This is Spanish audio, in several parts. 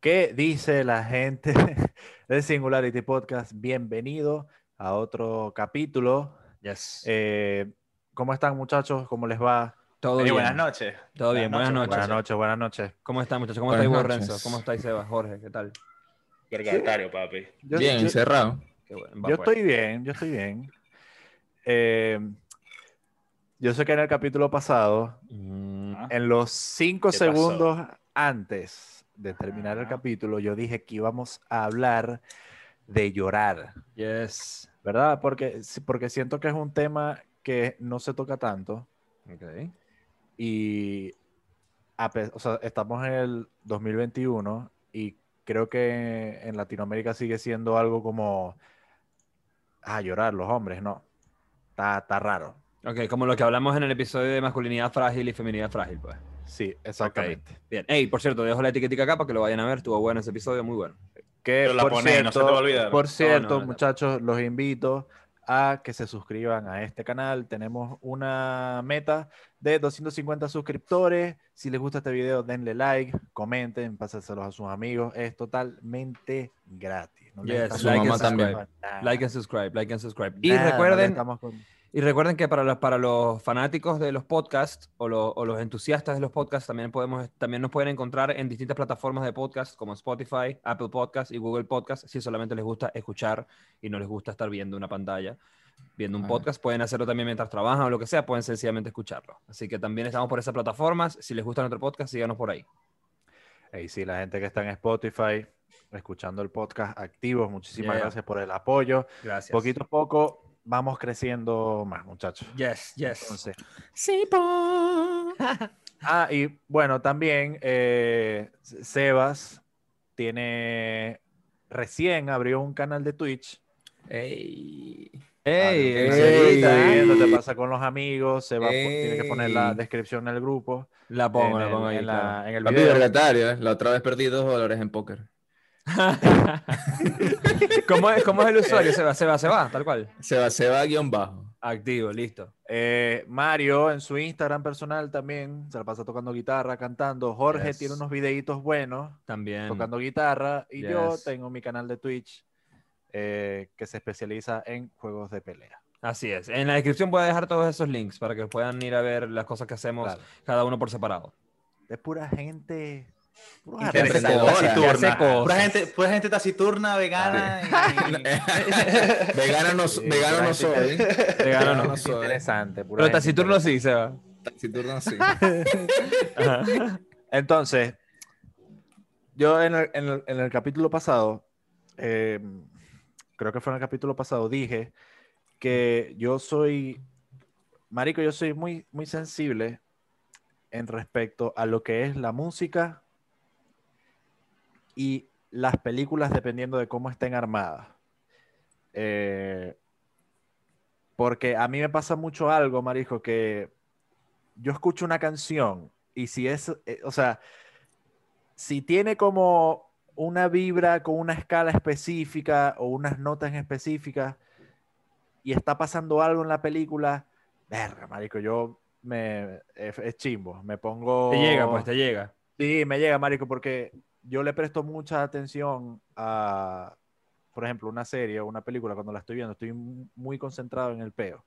¿Qué dice la gente de Singularity Podcast? Bienvenido a otro capítulo. Yes. Eh, ¿Cómo están muchachos? ¿Cómo les va? Todo bien. buenas noches. Todo bien, buenas noches. Buenas noches, buenas noches. ¿Cómo están, muchachos? ¿Cómo estáis. Renzo? ¿Cómo estáis, Seba? Jorge, ¿qué tal? Vergatario, papi. Yo, Bien, yo- encerrado. Bueno. Yo pues. estoy bien, yo estoy bien. Eh, yo sé que en el capítulo pasado, Mm, Ah, en los cinco ¿Qué pasó? segundos antes de terminar el capítulo, yo dije que íbamos a hablar de llorar. yes. ¿verdad? Porque, porque siento que es un tema que no se toca tanto Ok. y a o sea, estamos en el 2021 y creo que en Latinoamérica sigue siendo algo como, ah, llorar los hombres, no. Está, está raro. Ok, como lo que hablamos en el episodio de masculinidad frágil y feminidad frágil, pues. Sí, exactamente. Bien. Hey, por cierto, dejo la etiquetica acá para que lo vayan a ver. Estuvo bueno ese episodio, muy bueno. Que Pero la por pones, no se te va a olvidar. Por cierto, no, no. muchachos, los invito a que se suscriban a este canal. Tenemos una meta de 250 suscriptores. Si les gusta este video, denle like, comenten, pásenselos a sus amigos. Es totalmente gratis. No Yes, estamos Su mamá cobrando también. nada. Like and subscribe, like and subscribe. Y Nada, recuerden, estamos con- Y recuerden que para los, para los fanáticos de los podcasts o, lo- o los entusiastas de los podcasts también, podemos, también nos pueden encontrar en distintas plataformas de podcast como Spotify, Apple Podcasts y Google Podcasts. Si solamente les gusta escuchar y no les gusta estar viendo una pantalla, viendo un podcast, pueden hacerlo también mientras trabajan o lo que sea, pueden sencillamente escucharlo. Así que también estamos por esas plataformas. Si les gusta nuestro podcast, síganos por ahí. Ey, sí, la gente que está en Spotify, escuchando el podcast activos, muchísimas Yeah. gracias por el apoyo. Gracias. Poquito a poco vamos creciendo más, muchachos. Yes, yes. Entonces, Sí, po. Ah, y bueno, también eh, Sebas tiene recién abrió un canal de Twitch. Ey. Ey, un ey, ey. qué pasa con los amigos. Sebas po- tiene que poner la descripción en el grupo. La pongo, en la el, pongo ahí. en la- en el Papi video. ¿eh? La otra vez perdí dos dólares en póker. ¿Cómo, es, ¿Cómo es el usuario? Se va, se va, se va, tal cual. Se va, se va guion bajo. Activo, listo. Eh, Mario en su Instagram personal también se la pasa tocando guitarra, cantando. Jorge Yes. tiene unos videitos buenos También. tocando guitarra. Y yo tengo mi canal de Twitch eh, que se especializa en juegos de pelea. Así es. En la descripción voy a dejar todos esos links para que puedan ir a ver las cosas que hacemos Claro. cada uno por separado. Es pura gente. Taciturna. Pura gente, pura gente taciturna, vegana. y- Vegano no, Sí, vegano soy. Vegano Vegano no. no soy. Interesante. pura Pero gente taciturno interesante. sí, se va. Taciturno sí. Entonces, yo en el, en el- en el capítulo pasado, eh, creo que fue en el capítulo pasado, dije que yo soy, Marico, yo soy muy, muy sensible en respecto a lo que es la música y las películas dependiendo de cómo estén armadas. Eh, porque a mí me pasa mucho algo, Marico, que yo escucho una canción y si es, eh, o sea, si tiene como una vibra con una escala específica o unas notas específicas y está pasando algo en la película, verga, marico, yo me es, es chimbo, me pongo Te llega, pues te llega. Sí, me llega, marico, porque yo le presto mucha atención a, por ejemplo, una serie o una película cuando la estoy viendo, estoy muy concentrado en el peo.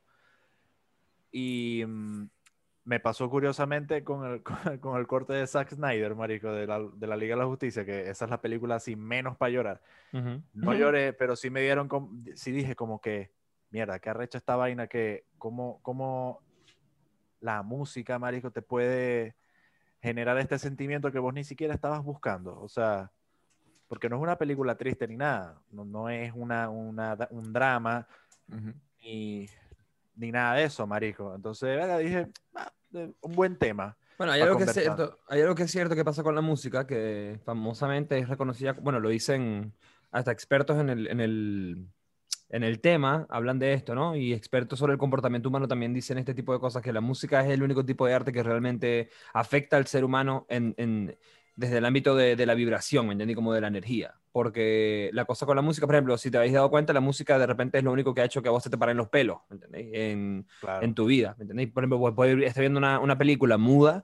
Y mm, me pasó curiosamente con el, con, el corte de Zack Snyder, marico, de la, de la Liga de la Justicia, que esa es la película así menos para llorar. Ujú. No lloré, pero sí me dieron, sí dije como que, mierda, qué arrecha esta vaina que, como, como la música, marico, te puede generar este sentimiento que vos ni siquiera estabas buscando. O sea, porque no es una película triste ni nada, no, no es una, una, un drama ni, ni nada de eso, marico. Entonces, dije, "Ah, un buen tema. Bueno, hay algo, que es cierto, hay algo que es cierto que pasa con la música, que famosamente es reconocida, bueno, lo dicen hasta expertos en el, en el, en el tema, hablan de esto, ¿no? Y expertos sobre el comportamiento humano también dicen este tipo de cosas, que la música es el único tipo de arte que realmente afecta al ser humano en, en- desde el ámbito de, de la vibración, ¿me entendí? Como de la energía. Porque la cosa con la música, por ejemplo, si te habéis dado cuenta, la música de repente es lo único que ha hecho que a vos se te paren los pelos, ¿me entendéis? En, Claro. en tu vida, ¿me entendéis? Por ejemplo, vos podés estar viendo una, una película muda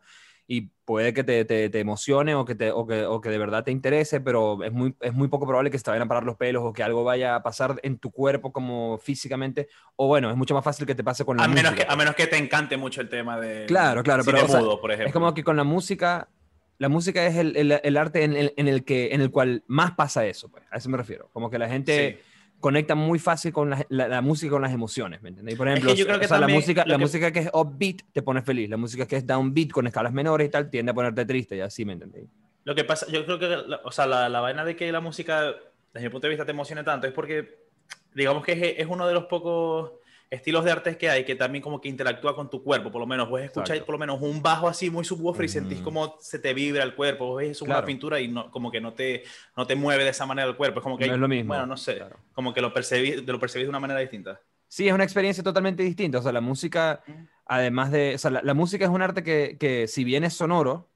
y puede que te, te, te emocione o que, te, o, que, o que de verdad te interese, pero es muy, es muy poco probable que se te vayan a parar los pelos o que algo vaya a pasar en tu cuerpo como físicamente. O bueno, es mucho más fácil que te pase con la A menos, música. que, a menos que te encante mucho el tema de. Claro, claro, pero, o sea, mudo, por ejemplo. Es como que con la música, la música es el, el- el arte en el, en el que, en el cual más pasa eso, pues. A eso me refiero. Como que la gente Sí. Conecta muy fácil con la, la- la música con las emociones, ¿me entiendes? Y por Es que ejemplo, yo creo que o sea, la, música, la que- música que es upbeat te pone feliz, la música que es downbeat con escalas menores y tal tiende a ponerte triste y así, ¿me entendés? Lo que pasa, yo creo que, o sea, la, la vaina de que la música, desde mi punto de vista, te emocione tanto es porque, digamos que es, es uno de los pocos estilos de artes que hay que también como que interactúa con tu cuerpo, por lo menos. Vos escucháis Exacto. por lo menos un bajo así muy subwoofer y sentís como se te vibra el cuerpo. Vos ves Claro. una pintura y no, como que no te, no te mueve de esa manera el cuerpo. Es como que, No es lo mismo, bueno, no sé, claro. como que lo percibís, lo percibís de una manera distinta. Sí, es una experiencia totalmente distinta. O sea, la música, además de. O sea, la, la música es un arte que, que, si bien es sonoro,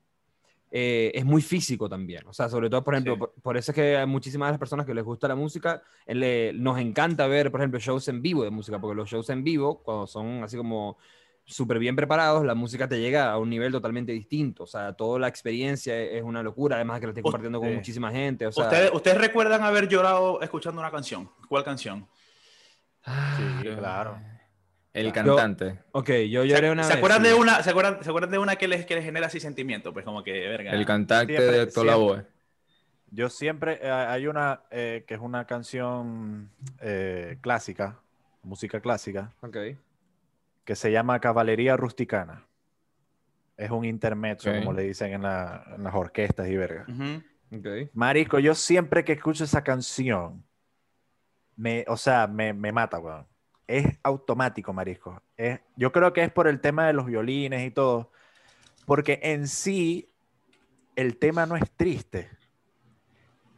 eh, es muy físico también. O sea, sobre todo, por ejemplo, Sí. por, por eso es que a muchísimas de las personas que les gusta la música, le- nos encanta ver, por ejemplo, shows en vivo de música, porque los shows en vivo, cuando son así como súper bien preparados, la música te llega a un nivel totalmente distinto. O sea, toda la experiencia es una locura, además de que la estoy compartiendo con muchísima gente. O sea, ¿Ustedes, ¿Ustedes recuerdan haber llorado escuchando una canción? ¿Cuál canción? Sí, claro. El Yo- cantante. ok, yo ¿Se, lloré una se vez. acuerdan sí. de una, ¿se acuerdan, ¿Se acuerdan de una que les, que les genera así sentimiento? Pues como que, verga. El cantante Siempre- de. Lavoe. Yo siempre, eh, hay una eh, que es una canción eh, clásica, música clásica, Ok. que se llama Caballería Rusticana. Es un intermezzo, como le dicen en, la- en las orquestas y verga. Ujú. Ok. Marico, yo siempre que escucho esa canción, me, o sea, me, me mata, weón. Es automático, marisco. Es, yo creo que es por el tema de los violines y todo. Porque en sí, el tema no es triste.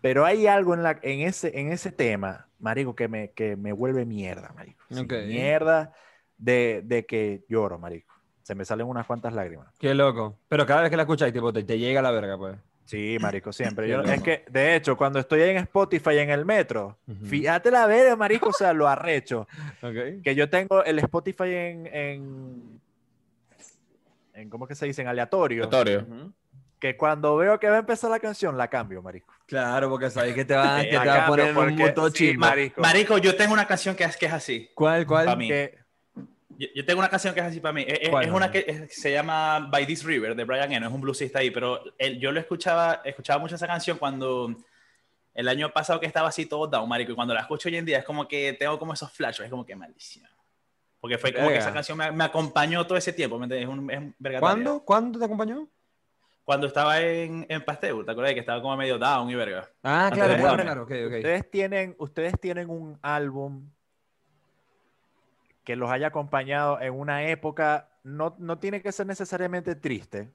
Pero hay algo en, la, en, ese, en ese tema, marico, que me, que me vuelve mierda, marico. Sí, Ok. Mierda de, de que lloro, marico. Se me salen unas cuantas lágrimas. Qué loco. Pero cada vez que la escucháis, tipo, te, te llega la verga, pues. Sí, marico, siempre. Yo- es que, de hecho, cuando estoy en Spotify en el metro, fíjate la verga, marico, o sea, lo arrecho. Que yo tengo el Spotify en, en, en ¿cómo que se dice? En aleatorio. Aleatorio. Que cuando veo que va a empezar la canción, la cambio, marico. Claro, porque sabéis que te va, Sí, que te La va a poner en un porque- montón sí, marico. Marico, yo tengo una canción que es, que es así. ¿Cuál, cuál? Pa' mí. Que- Yo, yo tengo una canción que es así para mí. Es, es- ¿Cuál, es una que es- se llama By This River de Brian Eno, es un bluesista ahí, pero él- yo lo escuchaba, escuchaba mucho esa canción cuando el año pasado que estaba así todo down, marico, y cuando la escucho hoy en día es como que tengo como esos flashes, es como que maldición. Porque fue como que Verga. esa canción me, me acompañó todo ese tiempo, ¿me entiendes? Es un, es un. ¿Cuándo? ¿Cuándo te acompañó? Cuando estaba en, en Pasteur, ¿te acuerdas? Que estaba como medio down y verga. Ah, Antes claro, claro, claro. Ok, ok. ustedes, tienen, ustedes tienen un álbum que los haya acompañado en una época, no, no tiene que ser necesariamente triste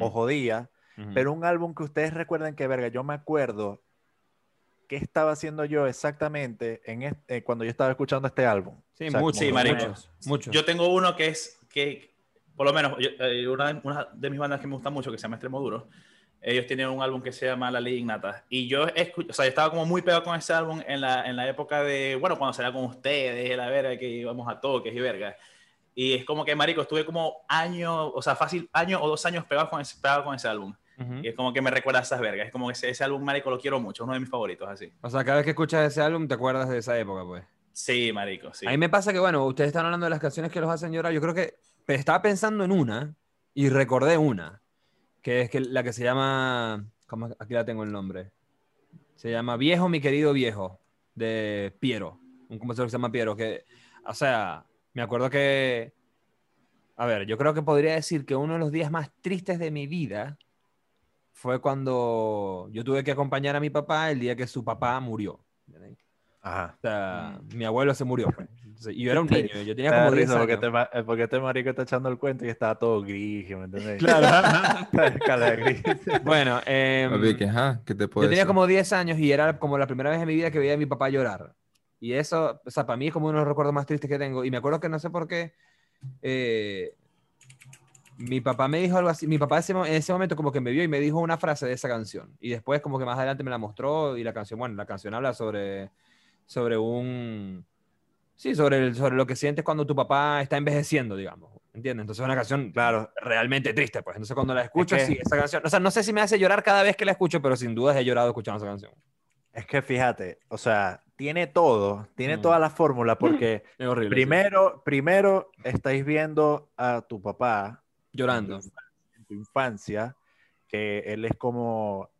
o jodida. Pero un álbum que ustedes recuerden que, verga, yo me acuerdo qué estaba haciendo yo exactamente en este- cuando yo estaba escuchando este álbum. Sí, O sea, muchos, Sí, como- marico. muchos, muchos. Yo tengo uno que es que, por lo menos, yo- eh, una, de- una de mis bandas que me gusta mucho, que se llama Extremo Duro, ellos tienen un álbum que se llama La Ley Ignata. Y yo, escu- o sea, yo estaba como muy pegado con ese álbum en la, en la época de, bueno, cuando salía con ustedes, la verga, que íbamos a toques y verga. Y es como que, marico, estuve como año, o sea, fácil, año o dos años pegado con ese, pegado con ese álbum. Ujú. Y es como que me recuerda a esas vergas. Es como que ese, ese álbum, marico, lo quiero mucho, uno de mis favoritos, así. O sea, cada vez que escuchas ese álbum te acuerdas de esa época, pues. Sí, marico, sí. A mí me pasa que, bueno, ustedes están hablando de las canciones que los hacen llorar. Yo creo que estaba pensando en una y recordé una, que es que la que se llama, aquí la tengo el nombre. Se llama Viejo, mi querido viejo, de Piero, un compositor que se llama Piero, que, o sea, me acuerdo que, a ver, yo creo que podría decir que uno de los días más tristes de mi vida fue cuando yo tuve que acompañar a mi papá el día que su papá murió. ¿Entendés? Ajá. O sea, mi abuelo se murió. pues. Entonces, y yo era un Sí. niño, yo tenía como 10 risa porque, años. este, ma- eh, porque este marico está echando el cuento y estaba todo gris, ¿me entiendes? Claro. Escala de gris. bueno, em, Papi, ¿qué, ajá? ¿Qué te puedo yo tenía decir? como 10 años y era como la primera vez en mi vida que veía a mi papá llorar. Y eso, o sea, para mí es como uno de los recuerdos más tristes que tengo. Y me acuerdo que no sé por qué, eh, mi papá me dijo algo así. Mi papá en ese momento como que me vio y me dijo una frase de esa canción. Y después como que más adelante me la mostró y la canción, bueno, la canción habla sobre, sobre un... Sí, sobre, el- sobre lo que sientes cuando tu papá está envejeciendo, digamos. ¿Entiendes? Entonces es una canción Claro. realmente triste, pues. Entonces cuando la escucho, que- sí, esa canción. O sea, no sé si me hace llorar cada vez que la escucho, pero sin duda he llorado escuchando esa canción. Es que fíjate, o sea, tiene todo, tiene Mm. toda la fórmula, porque Es horrible. sí. primero, primero estáis viendo a tu papá Llorando. en tu infancia, que él es como,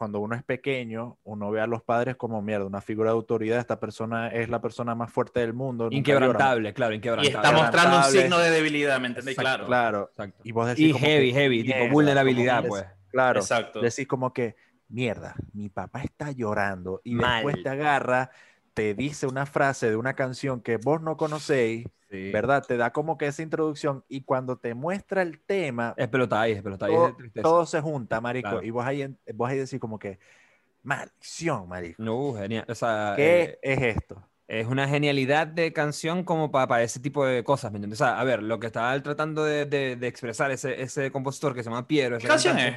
cuando uno es pequeño, uno ve a los padres como mierda, una figura de autoridad, esta persona es la persona más fuerte del mundo. nunca llora". Inquebrantable, claro, Y inquebrantable. está mostrando un signo de debilidad, ¿me entendéis? Exacto, Claro. Claro. Exacto. Y vos decís Y como heavy, que, heavy, tipo vulnerabilidad, pues. Claro. Exacto. Decís como que, mierda, mi papá está llorando. Y Mal. después te agarra, te dice una frase de una canción que vos no conocéis, Sí. ¿verdad? Te da como que esa introducción y cuando te muestra el tema, Es pelotáis, es pelotáis, todo, es todo se junta, marico. Claro. Y vos ahí, vos ahí decís como que, maldición, marico. No, genial. O sea, ¿Qué eh, es esto? es una genialidad de canción como para, ese tipo de cosas, ¿me entiendes? O sea, a ver, lo que estaba tratando de, de- de expresar ese, ese compositor que se llama Piero. ¿Qué canción es?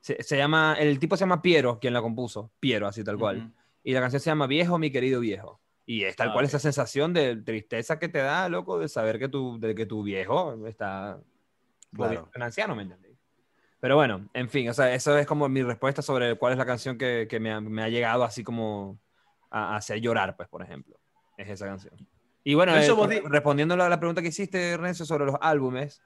Se, se llama, el tipo se llama Piero, quien la compuso. Piero, así tal cual. Ujú. Y la canción se llama Viejo, mi querido viejo. Y es tal Ah, cual ok. esa sensación de tristeza que te da, loco, de saber que tu, de que tu viejo está Claro. un anciano, ¿me entendés? Pero bueno, en fin, o sea, eso es como mi respuesta sobre cuál es la canción que, que me, ha, me ha llegado así como a, hacer llorar, pues, por ejemplo. Es esa canción. Y bueno, eh, respondiendo a la pregunta que hiciste, Renzo, sobre los álbumes,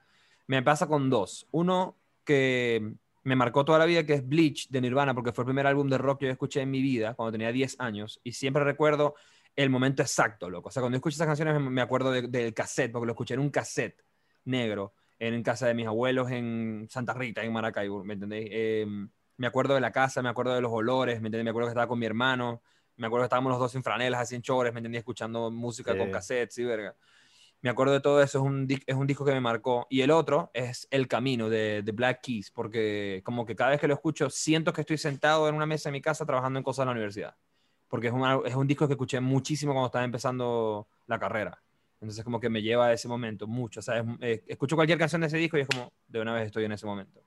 me pasa con dos. Uno que me marcó toda la vida, que es Bleach de Nirvana, porque fue el primer álbum de rock que yo escuché en mi vida cuando tenía 10 años. Y siempre recuerdo el momento exacto, loco. O sea, cuando escucho esas canciones me- acuerdo de- del cassette, porque lo escuché en un cassette negro en casa de mis abuelos en Santa Rita, en Maracaibo, ¿me entendéis? Eh, me acuerdo de la casa, me acuerdo de los olores, ¿me entendéis? Me acuerdo que estaba con mi hermano, me acuerdo que estábamos los dos en franelas, así en chores, ¿me entendéis? Escuchando música con Sí. cassettes y verga. Me acuerdo de todo eso, es un, es un disco que me marcó. Y el otro es El Camino de, de Black Keys, porque como que cada vez que lo escucho siento que estoy sentado en una mesa en mi casa trabajando en cosas de la universidad. Porque es un, es un disco que escuché muchísimo cuando estaba empezando la carrera. Entonces como que me lleva a ese momento mucho. O sea, es- eh, escucho cualquier canción de ese disco y es como, de una vez estoy en ese momento.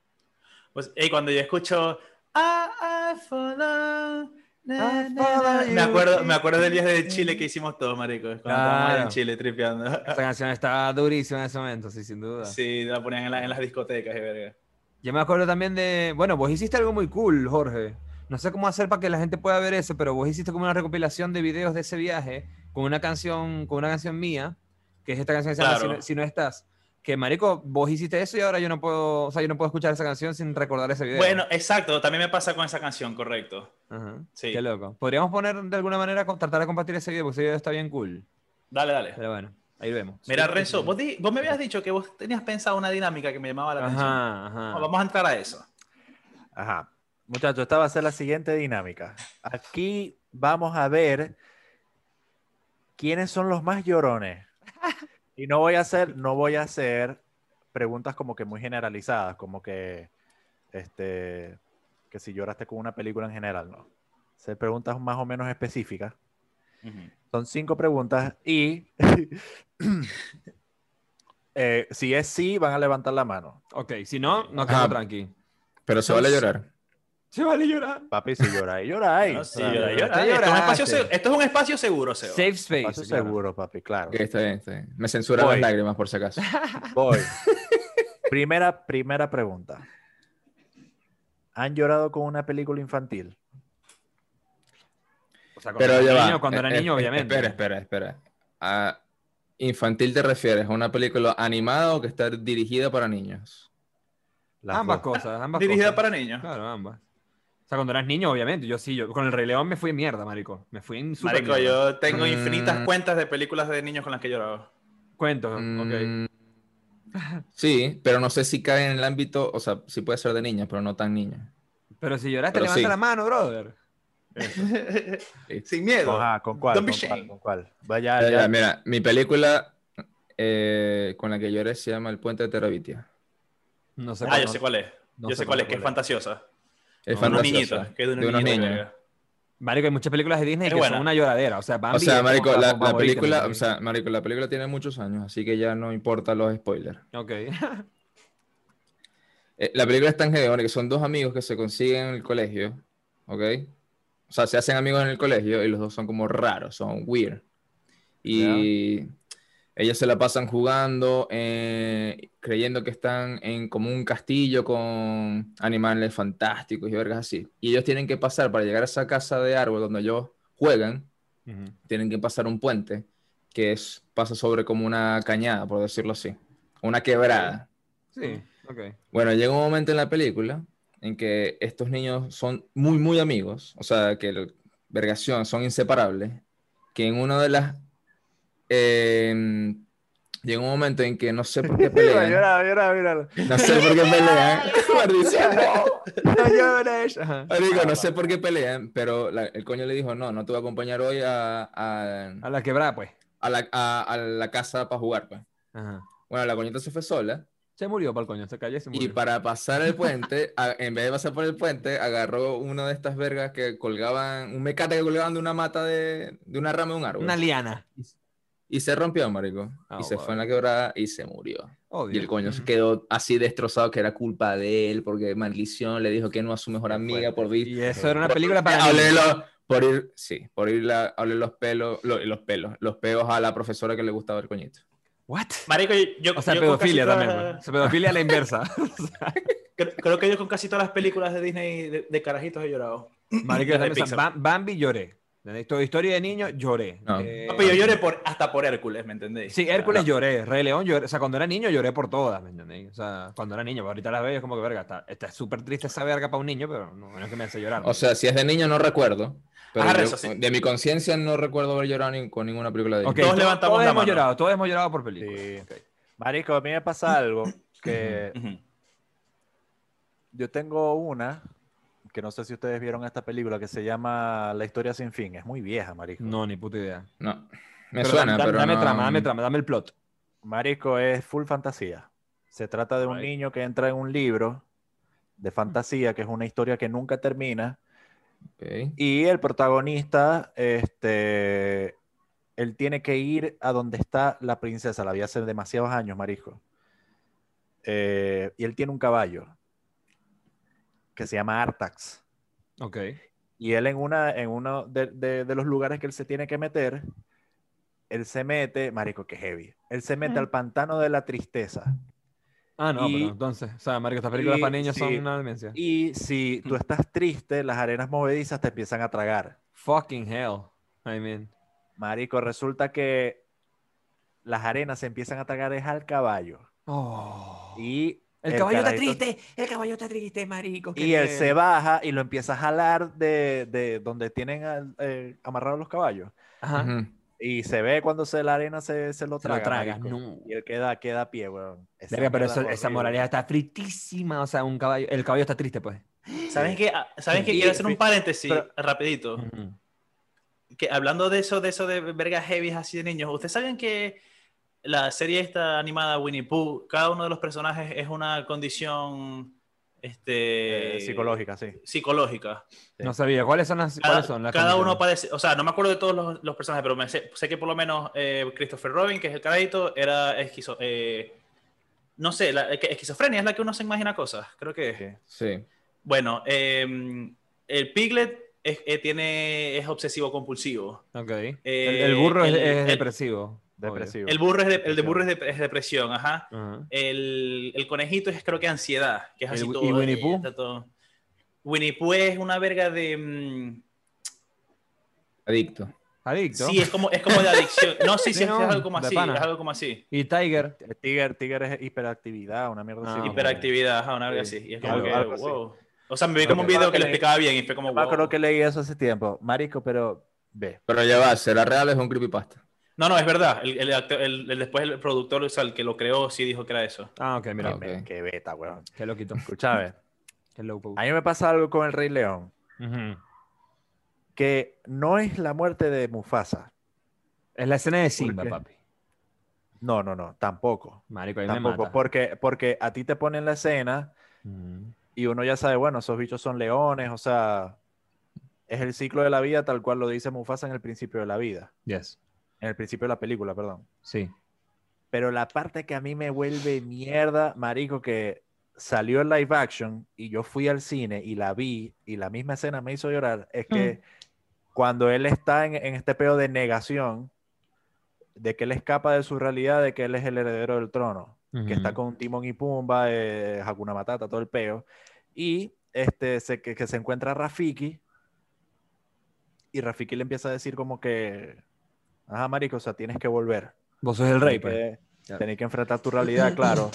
Pues, ey, cuando yo escucho I, I follow, na, I na, na, me acuerdo, me acuerdo del viaje de Chile que hicimos todos, marico. Cuando allá en Claro. Chile tripeando. Esa canción está durísima en ese momento, sí, sin duda. Sí, la ponían en, la- en las discotecas y verga. Yo me acuerdo también de, bueno, vos hiciste algo muy cool, Jorge. No sé cómo hacer para que la gente pueda ver eso, pero vos hiciste como una recopilación de videos de ese viaje con una canción, con una canción mía, que es esta canción que se llama Claro. si no, Si no estás. Que marico, vos hiciste eso y ahora yo no puedo, o sea, yo no puedo escuchar esa canción sin recordar ese video. Bueno, exacto, también me pasa con esa canción, correcto. Ajá. sí. Qué loco. Podríamos poner de alguna manera, tratar de compartir ese video, porque ese video está bien cool. Dale, dale. Pero bueno, ahí vemos. Mira, Renzo, vos, di- vos me habías dicho que vos tenías pensado una dinámica que me llamaba la atención. Ajá, ajá. Vamos a entrar a eso. Ajá. Muchachos, esta va a ser la siguiente dinámica. Aquí vamos a ver quiénes son los más llorones. Y no voy a hacer, no voy a hacer preguntas como que muy generalizadas, como que este que si lloraste con una película en general, no. Hacer preguntas más o menos específicas. Son cinco preguntas y eh, si es sí, van a levantar la mano. Ok, si no, nos Ajá. quedamos tranqui. Pero se vale llorar. Se vale llorar. Papi, si lloráis, lloráis. No, sí, llora, llora. Te Esto, es espacio esto es un espacio seguro, Seba. Safe space. Paso claro. seguro, papi, claro. Está bien, está bien. Me censuran Voy. las lágrimas por si acaso. Voy. primera, primera pregunta. ¿Han llorado con una película infantil? O sea, cuando Pero era ya va. niño, cuando era Eh, niño, eh, obviamente. Espera, espera, espera. ¿A infantil te refieres a una película animada o que está dirigida para niños? Las ambas dos. cosas, ambas Dirigida cosas. para niños. Claro, ambas. O sea, cuando eras niño, obviamente. Yo sí, yo con el Rey León me fui en mierda, marico. Me fui en super Marico, mierda. yo tengo Mm. infinitas cuentas de películas de niños con las que he llorado. Cuento, ok. Mm, Sí, pero no sé si cae en el ámbito, o sea, sí puede ser de niños, pero no tan niños. Pero si lloraste, Pero levanta sí. la mano, brother. Sin miedo. Ajá, ¿con cuál? Don't be ¿Con cuál? ¿Con cuál? Vaya, Ya, ya. ya, mira, mi película eh, con la que lloré se llama El Puente de Terabitia. No sé Ah, cuál, yo no- sé cuál es. no yo sé cuál es, que es fantasiosa. No, De unos fantasiosa, niñitos. Que es de unos de unos niñitos, niños. verga. Marico, hay muchas películas de Disney Es que buena. son una lloradera. O sea, Bambi O sea, es como marico, la, película, ¿me o sea, marico, la película tiene muchos años, así que ya no importa los spoilers. Ok. Eh, la película es tan heavy que son dos amigos que se consiguen en el colegio, ¿ok? O sea, se hacen amigos en el colegio y los dos son como raros, son weird. Y ellos se la pasan jugando, eh, creyendo que están en como un castillo con animales fantásticos y vergas así. Y ellos tienen que pasar para llegar a esa casa de árbol donde ellos juegan, tienen que pasar un puente que es, pasa sobre como una cañada, por decirlo así, una quebrada. Sí, ok. Bueno, llega un momento en la película en que estos niños son muy, muy amigos, o sea, que vergación son inseparables, que en una de las... eh, llega un momento en que no sé por qué pelean. Llora, llora, llora. No sé por qué pelean. Maldición, no. No llores. Ajá. Marico, no sé por qué pelean, pero la- el coño le dijo, no, no te voy a acompañar hoy a, a, A la quebrada, pues. a la, a- a la casa para jugar, pues. Ajá. Bueno, la coñita se fue sola Se murió, pa'l coño. Se cayó y se y murió. para pasar el puente, a- en vez de pasar por el puente, agarró una de estas vergas que colgaban, un mecate que colgaban de una mata de, de una rama de un árbol. Una liana. Y se rompió, marico. Ah, y se bueno. fue en la quebrada y se murió. Obvio. Y el coño se quedó así destrozado que era culpa de él, porque maldición le dijo que no a su mejor amiga por vi- Y eso era una por- película para niños. los- por ir, sí, por ir a los pelos, lo- los pelos, los peos a la profesora que le gustaba el coñito. ¿What? Marico, yo, O sea, yo pedofilia también, pues. O sea, pedofilia a la inversa. Creo, creo que yo con casi todas las películas de Disney de, de carajitos he llorado. Marico, Bambi lloré. Toda historia de niño lloré. No. Eh, Papi, yo lloré por, hasta por Hércules, ¿me entendéis? Sí, Hércules lloré, Rey León lloré. O sea, cuando era niño lloré por todas, ¿me entendéis? O sea, cuando era niño, pero ahorita las veo es como que verga, está, está súper triste esa verga para un niño, pero no, no es que me hace llorar. O sea, si es de niño no recuerdo. Pero Ajá, yo- eso sí. de mi conciencia no recuerdo haber llorado ni- con ninguna película de Ok, Disney. Todos levantamos la hemos mano. llorado, todos hemos llorado por películas. Sí. Ok. Marico, a mí me pasa algo que yo tengo una que no sé si ustedes vieron esta película que se llama La historia sin fin. Es muy vieja, marico. No, ni puta idea. No, me Pero suena, dame, pero dame no- trama, dame trama, dame el plot. Marico, es full fantasía. Se trata de un Right. niño que entra en un libro de fantasía, que es una historia que nunca termina. Y el protagonista, este, él tiene que ir a donde está la princesa. La vi hace demasiados años, marico. Eh, y él tiene un caballo que se llama Artax. Ok. Y él en, una, en uno de, de- de los lugares que él se tiene que meter, él se mete, marico, que heavy. Él se mete al pantano de la tristeza. Ah, no, Y- pero entonces, o sea, marico, estas películas para niños son sí. una demencia. Y si tú estás triste, las arenas movedizas te empiezan a tragar. Fucking hell. I mean. Marico, resulta que las arenas se empiezan a tragar es al caballo. Oh. Y El caballo está triste, el caballo está triste, marico. Y él se baja y lo empieza a jalar de, de donde tienen al- eh, amarrados los caballos. Ajá. Ujú. Y se ve cuando se, la arena se, se lo Se lo traga. traga, no. Y él queda, queda a pie, weón. Esa Verga, pero eso- es esa moralidad está fritísima. O sea, un caballo. El caballo está triste, pues. ¿Saben qué? Ah, ¿Saben qué? Quiero hacer un paréntesis pero- rapidito. Ujú. Que hablando de eso, de eso de vergas heavy así de niños, ¿ustedes saben que la serie esta animada Winnie Pooh, cada uno de los personajes es una condición este, Eh, psicológica, sí. psicológica? No sabía. ¿Cuáles son las, Cada, cuáles son las cada uno padece, o sea, no me acuerdo de todos los, los personajes, pero me sé, sé que por lo menos eh, Christopher Robin, que es el carajito, era esquizo, eh, no sé, la, esquizofrenia es la que uno se imagina cosas, creo que es. Sí. Bueno, eh, el Piglet es, eh, tiene, es obsesivo compulsivo. Ok. Eh, el, el burro es- el- es, el- depresivo. Depresivo. El burro es, de- el de burro es, de- es depresión, ajá. El, el conejito es creo que ansiedad, que es así todo. ¿y Winnie Pooh? Winnie Pooh es una verga de... mm, Adicto. Adicto. Sí, es como, es como de adicción. No, sí, sí, Sí, es algo como así, pana. es algo como así. Y Tiger. Tiger, Tiger es hiperactividad, una mierda. Ah, Hiperactividad, ajá, una verga Sí, así. Y es como algo- que, algo así. wow. O sea, me vi como un video que leí- explicaba bien y fue como, Yo wow. que leí eso hace tiempo. Marico, pero ve. Pero ya va, ¿será real es un creepypasta? No, no, es verdad. El, el el- el- después el productor, o sea, el que lo creó, sí dijo que era eso. Ah, ok, mira. Ah, Qué beta, weón. Qué loquito. Escúchame. Qué loco. A mí me pasa algo con el Rey León. Que no es la muerte de Mufasa. Es la escena de Simba, papi. No, no, no, tampoco. Marico, ahí me Tampoco. mata. Porque, porque a ti te ponen la escena Ujú. y uno ya sabe, bueno, esos bichos son leones, o sea, es el ciclo de la vida tal cual lo dice Mufasa en el principio de la vida. Yes. En el principio de la película, perdón. Sí. Pero la parte que a mí me vuelve mierda, marico, que salió en live action y yo fui al cine y la vi y la misma escena me hizo llorar, es que cuando él está en, en este pedo de negación, de que él escapa de su realidad, de que él es el heredero del trono, que está con Timón y Pumba, eh, Hakuna Matata, todo el peo, y este, se, que, que se encuentra a Rafiki, y Rafiki le empieza a decir como que, ajá, marico, o sea, tienes que volver. Vos sos el rey, pues. Claro. tenés que enfrentar tu realidad, claro.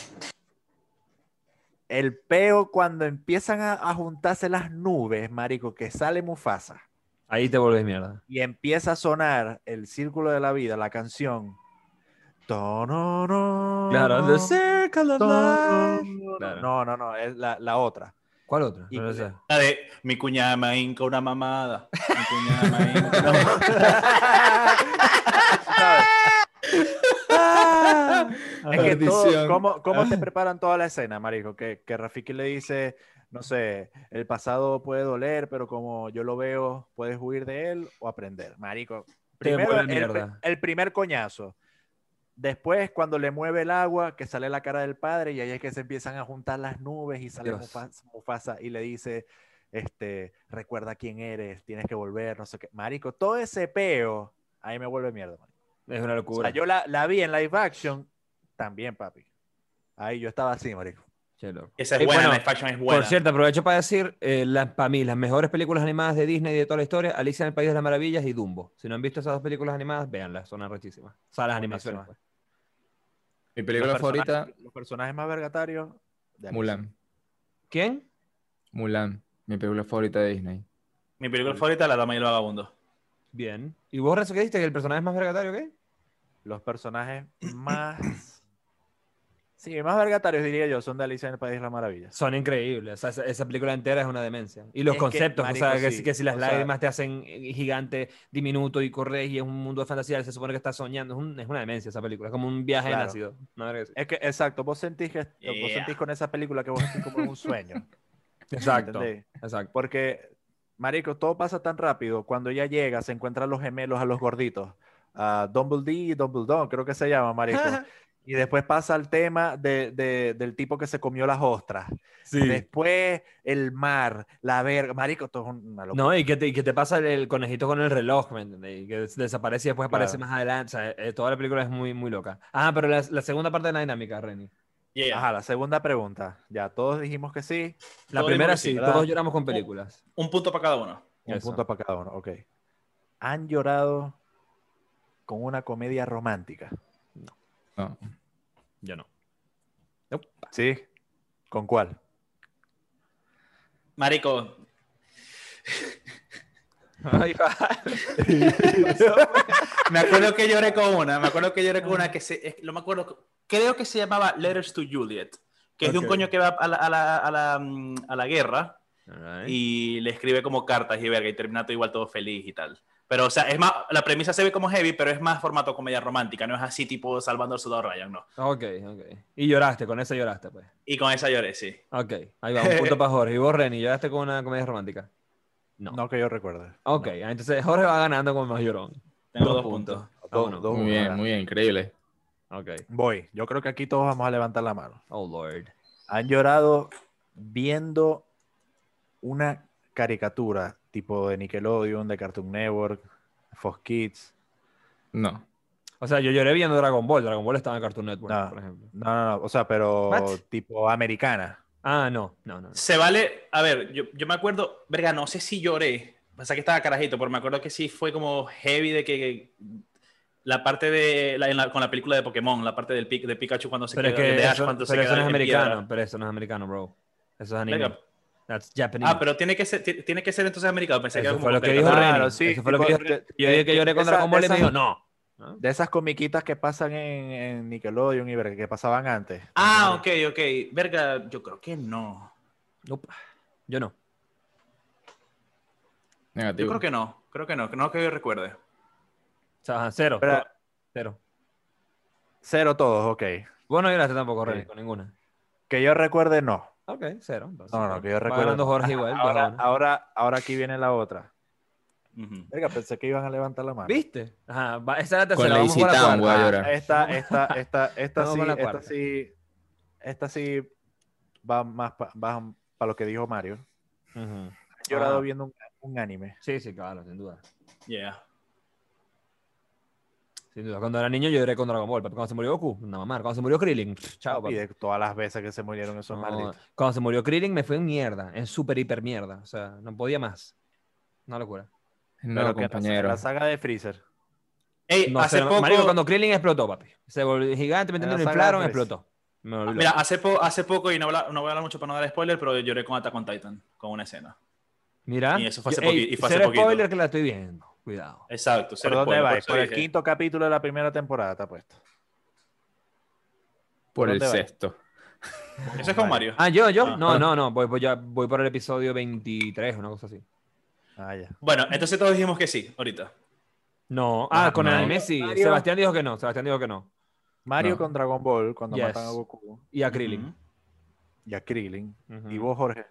El peo cuando empiezan a, a juntarse las nubes, marico, que sale Mufasa Ahí te vuelves mierda. y empieza a sonar el círculo de la vida, la canción. Claro, The Circle of tonono. Life. Claro. No, no, no, es la, la otra. ¿Cuál otra? No sé. La de mi cuñada me hinca una mamada. Mi cuñada me hinca una mamada. ¿Sabes? Es que todo- Maldición. ¿cómo, cómo te preparan toda la escena, marico? Que, que Rafiki le dice, no sé, el pasado puede doler, pero como yo lo veo, puedes huir de él o aprender. Marico, primero el, primer coñazo. Después, cuando le mueve el agua, que sale la cara del padre, y ahí es que se empiezan a juntar las nubes y sale. Mufasa, Mufasa y le dice, este, recuerda quién eres, tienes que volver, no sé qué. Marico, todo ese peo, ahí me vuelve mierda, marico. Es una O locura. sea, yo la, la vi en live action también, papi. Ahí yo estaba así, marico. Esa es Y buena, bueno, la faction es buena. Por cierto, aprovecho para decir, eh, para mí, las mejores películas animadas de Disney y de toda la historia, Alicia en el País de las Maravillas y Dumbo. Si no han visto esas dos películas animadas, véanlas, son arrechísimas. O sea, las animaciones. Pues. Mi película Los favorita, Los personajes más vergatarios. de. Mulan. ¿Quién? Mulan. Mi película favorita de Disney. Mi película favorita, La Dama y el Vagabundo. Bien. ¿Y vos, Renzo, qué dijiste? ¿Que el personaje es más vergatario qué? Los personajes más. Sí, más vergatarios diría yo, son de Alicia en el País de las Maravillas. Son increíbles. O sea, esa, película entera es una demencia. Y los Es que, conceptos, o sea, marico, que, sí. si- que si las O sea- lágrimas te hacen gigante, diminuto y corres y es un mundo de fantasía, se supone que estás soñando. Es, un- es una demencia esa película. Es como un viaje Claro. que sí. Es que, exacto, vos sentís, que, vos Yeah. sentís con esa película que vos sentís como un sueño. Exacto. ¿entendés? Exacto. Porque, marico, todo pasa tan rápido. Cuando ella llega, se encuentran los gemelos a los gorditos. A Dumbledore y Dumbledore, creo que se llama, marico. y después pasa el tema de- de- del tipo que se comió las ostras. Sí. Después el mar, la verga. Marico, todo es una locura. No, y que te, y que te pasa el, conejito con el reloj, ¿me entendés? Y que des- desaparece y después aparece Claro. más adelante. O sea, eh, toda la película es muy, muy loca. Ah, pero la, la segunda parte de la dinámica, Reni. Yeah. Ajá, la segunda pregunta. Ya, todos dijimos que sí. La Todos primera sí, todos lloramos con películas. Un punto para cada uno. Un Eso. punto para cada uno, ok. ¿Han llorado con una comedia romántica? No. Yo no. Sí. ¿Con cuál? Marico, Ay, me acuerdo que lloré con una, me acuerdo que lloré con una que se, es- no me acuerdo, creo que se llamaba Letters to Juliet, que es de un coño que va a la, a la, a la, mm, a la guerra y le escribe como cartas y verga y termina todo igual todo feliz y tal. Pero, o sea, es más, la premisa se ve como heavy, pero es más formato comedia romántica, no es así tipo Salvando al Soldado Ryan, no. Ok, ok. Y lloraste, con esa lloraste, pues. Y con esa lloré, sí. Ok, ahí va, un punto para Jorge. ¿Y vos, Reni, lloraste con una comedia romántica? No. No que yo recuerde. Ok, entonces Jorge va ganando con más llorón. Tengo Dos dos, puntos. puntos. Dos- Vámonos. dos Muy bien, muy bien, increíble. Ok. Voy. Yo creo que aquí todos vamos a levantar la mano. Oh, Lord. ¿Han llorado viendo una caricatura tipo de Nickelodeon, de Cartoon Network, Fox Kids? No. O sea, yo lloré viendo Dragon Ball. Dragon Ball estaba en Cartoon Network, No. por ejemplo. No, no, no. O sea, pero What? tipo americana. Ah, no, no, no. no. Se vale, a ver, yo, yo me acuerdo, verga, no sé si lloré, pasa que estaba carajito, pero me acuerdo que sí fue como heavy de que la parte de, la, con la película de Pokémon, la parte del pic, de Pikachu cuando se Pero es queda, que de Ash eso, cuando se pero eso queda no es en piedra. americano. Pero eso no es americano, bro. Eso es anime. That's Japanese. Ah, pero tiene que ser, ti- tiene que ser entonces americano, pensé que Eso era fue como lo que dijo Claro, Reni. sí, Eso fue lo que tipo, dijo de- Yo dije que lloré con esa- Dragon Ball y me dijo, no. ¿No? De esas comiquitas que pasan en, en Nickelodeon y verga, que pasaban antes. Ah, ok, ok. Verga, yo creo que no. Nope. Yo no. Negativo. Yo creo que no, creo que no, no que yo recuerde. O sea, cero. Pero- Cero. Cero todos, ok. Vos no lloraste tampoco, Reni, Sí. con ninguna. Que yo recuerde, no. Ok, cero. entonces, No, no, que yo no. Jorge igual. Ahora, ahora, ahora aquí viene la otra. Ujú. Verga, pensé que iban a levantar la mano. ¿Viste? Ajá, va- esa es la Con tercera. Vamos Lazy con la Town, cuarta. voy a Ah, llorar. esta, esta, esta, esta sí, esta sí, esta sí va más para lo que dijo Mario. He llorado Ah. viendo un, un anime. Sí, sí, claro, sin duda. Yeah. Sin duda. Cuando era niño yo lloré con Dragon Ball. papi. Cuando se murió Goku, una mamá. Cuando se murió Krillin, chao, Y papi. de todas las veces que se murieron esos No, malditos. cuando se murió Krillin me fue en mierda. En súper hiper mierda. O sea, no podía más. Una locura. No, Pero compañero. La saga de Freezer. Ey, No hace poco, marico, cuando Krillin explotó, papi. Se volvió gigante, me entiendes, inflaron, explotó. Me volví mira, hace, po- hace poco, y no, habla- no voy a hablar mucho para no dar spoiler, pero lloré con Attack on Titan, con una escena. Mira. y eso fue hace Yo- ey, y fue hace spoiler que la estoy viendo. Cuidado. Exacto. ¿Por dónde spoiler, vais? Por el dije. quinto capítulo de la primera temporada, te apuesto. Por el sexto. Eso es con Mario. Ah, yo, yo. Ah. No, no, no. Voy, voy, ya- voy por el episodio 23, una cosa así. Ah, ya. Bueno, entonces todos dijimos que sí, ahorita. No. Ah, Ah, con el no. anime sí. Mario. Sebastián dijo que no. Sebastián dijo que no. Mario No. con Dragon Ball, cuando Yes. matan a Goku Y a Krillin. Y a Krillin. Y vos, Jorge.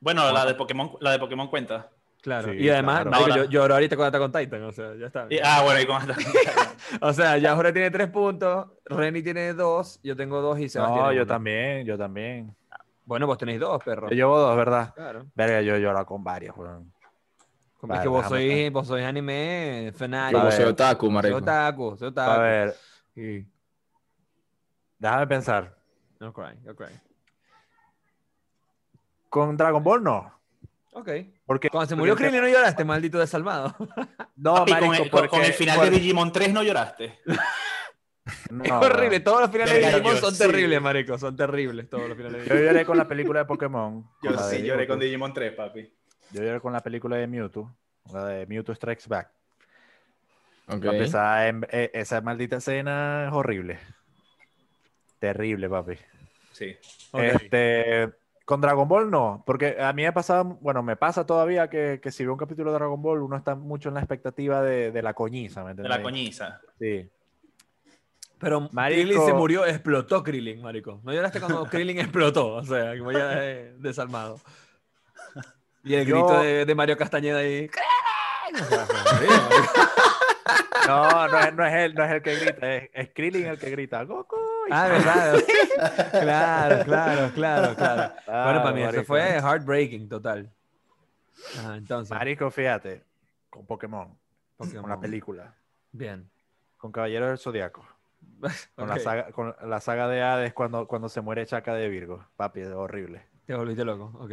Bueno, la de Pokémon, la de Pokémon cuenta. Claro. Sí, y además, claro. marico, Ahora- yo lloro ahorita con Attack on Titan. O sea, ya está. Y- ah, bueno, y con Attack on Titan. O sea, ya Jorge tiene tres puntos. Reni tiene dos. Yo tengo dos y Sebastián. No, tiene yo uno. también, yo también. Bueno, vos tenéis dos, perro. Yo llevo dos, ¿verdad? Claro. Verga, yo he llorado con varios, weón. es que vos sois, ver. vos sois anime Yo fanático. A soy ver. otaku, Soy marico. otaku, soy A otaku. ver, Sí. déjame pensar. No cry, no cry. Con Dragon Ball no. Ok. Porque Cuando se murió Krillin no lloraste, maldito desalmado. No, Papi, con, marico, el, con- con porque- el final por- de Digimon 3 no lloraste. no, es horrible, todos los finales de Digimon yo son sí. terribles, marico, son terribles todos los finales de Yo Digimon. lloré con la película de Pokémon. Yo con de sí lloré con. Digimon 3, papi. Yo lloré con la película de Mewtwo, la de Mewtwo Strikes Back. Ok. Papi, esa, em- eh, esa maldita escena es horrible. Terrible, papi. Sí. Ok. Este, con Dragon Ball no, porque a mí me pasaba, bueno, me pasa todavía que, que si veo un capítulo de Dragon Ball, uno está mucho en la expectativa de, de la coñiza, ¿me De entiendes? la coñiza. Sí. Pero Marico. Krillin se murió, explotó Krillin, marico. ¿No lloraste cuando Krillin explotó? O sea, como ya eh, desalmado. Y el Yo- grito de, de Mario Castañeda ahí. No, no es, no es él, no es el que grita, es, es Krillin el que grita, Goku. Ah, verdad. claro, claro, claro, claro. bueno, para mí eso fue heartbreaking total. Ajá, entonces. Marico, fíjate, con Pokémon, con la película, Bien. con Caballero del Zodiaco, con, la saga, con la saga de Hades cuando, cuando se muere Chaka de Virgo. Papi, es horrible. Te volviste loco. Ok.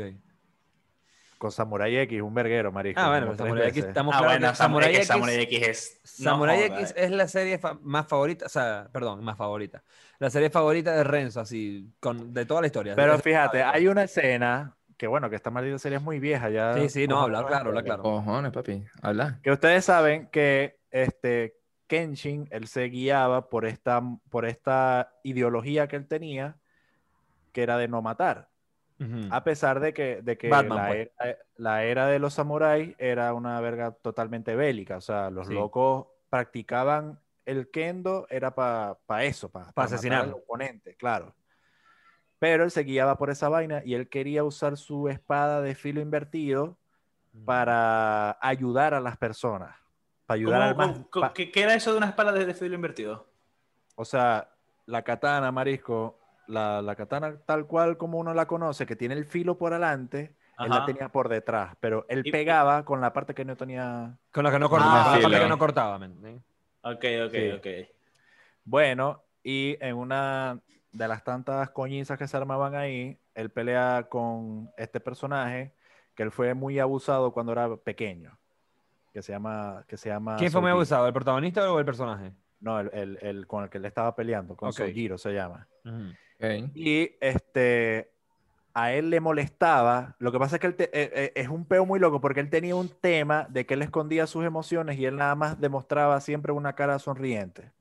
Con Samurai X, un verguero, marico. Ah, bueno, Samurai X estamos Ah, bueno, que Samurai, X, X, Samurai X es. no Samurai X eh. es la serie fa- más favorita, o sea, perdón, más favorita. La serie favorita de Renzo, así, con, de toda la historia. Pero fíjate, hay una escena que, bueno, que esta maldita serie es muy vieja ya. Sí, sí, no, Ojo, hablar claro, hablar claro. Cojones, papi. Habla. Que ustedes saben que este Kenshin, él se guiaba por esta, por esta ideología que él tenía, que era de no matar. A pesar de que, de que Batman, la, pues. era, la era de los samuráis era una verga totalmente bélica. O sea, los Sí. locos practicaban el kendo, era para eso, para Pa asesinar. al oponente, claro. Pero él se guiaba por esa vaina y él quería usar su espada de filo invertido para ayudar a las personas. Para ayudar al ¿Cómo- más. pa- ¿Qué, qué era eso de una espada de filo invertido? o sea, la katana, marisco, la, la katana tal cual como uno la conoce, que tiene el filo por adelante, él la Ajá. tenía por detrás, pero él Y- pegaba con la parte que no tenía. Con la que no Ah, cortaba, con la parte que no cortaba. Ok, ok, Sí. ok. Bueno, y en una de las tantas coñizas que se armaban ahí, él pelea con este personaje que él fue muy abusado cuando era pequeño, que se llama, que se llama. ¿Quién fue muy abusado, el protagonista o el personaje? No, el, el- el con el que él estaba peleando, con Ok. Soujiro se llama. Ujú. Y este, a él le molestaba. Lo que pasa es que él te- eh, eh, es un peo muy loco porque él tenía un tema de que él escondía sus emociones y él nada más demostraba siempre una cara sonriente.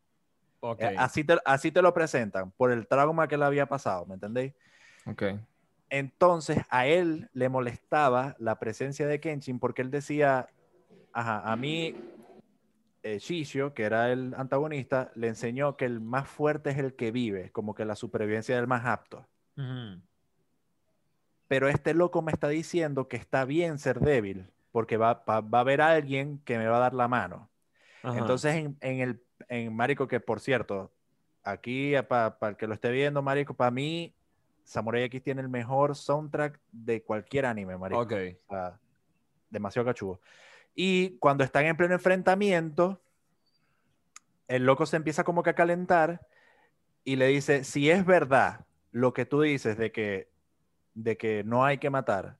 Ok. Eh, Así, te, así te lo presentan por el trauma que le había pasado, ¿me entendéis? Ok. Entonces a él le molestaba la presencia de Kenshin porque él decía, ajá, a mí eh, Shishio, que era el antagonista, le enseñó que el más fuerte es el que vive, como que la supervivencia del más apto. Pero este loco me está diciendo que está bien ser débil, porque va, va, va a haber alguien que me va a dar la mano. Entonces, en, en el en Marico, que por cierto, aquí para el que lo esté viendo, Marico, para mí, Samurai X tiene el mejor soundtrack de cualquier anime, Marico. Ok. O sea, demasiado cachudo. Y cuando están en pleno enfrentamiento, el loco se empieza como que a calentar y le dice, si es verdad lo que tú dices de que, de que no hay que matar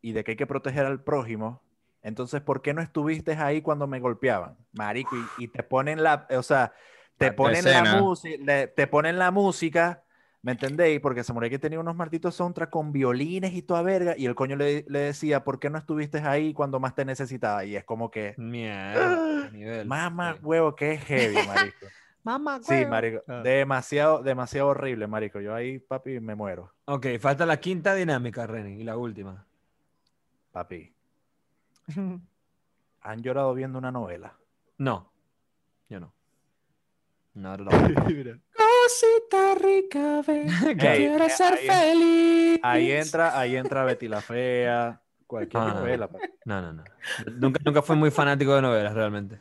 y de que hay que proteger al prójimo, entonces, ¿por qué no estuviste ahí cuando me golpeaban? Marico, y, y te ponen la, o sea, te La ponen la música, te ponen la música, ¿me entendéis? Porque Samurai que tenía unos malditos soundtrack con violines y toda verga, y el coño le, le decía, ¿por qué no estuviste ahí cuando más te necesitaba? Y es como que, Mierda. qué nivel. mamá, Sí. huevo, qué heavy, marico. Mamá, Sí, marico, Ah. demasiado, demasiado horrible, marico. Yo ahí, papi, me muero, Ok, falta la quinta dinámica, René, y la última. papi. ¿Han llorado viendo una novela? No, yo no. No, no, no. Cosita rica, ven, quiero ser ahí- feliz. Ahí entra, ahí entra Betty la Fea, cualquier Ah. novela. papi. No, no, no. Nunca, nunca fui muy fanático de novelas, realmente.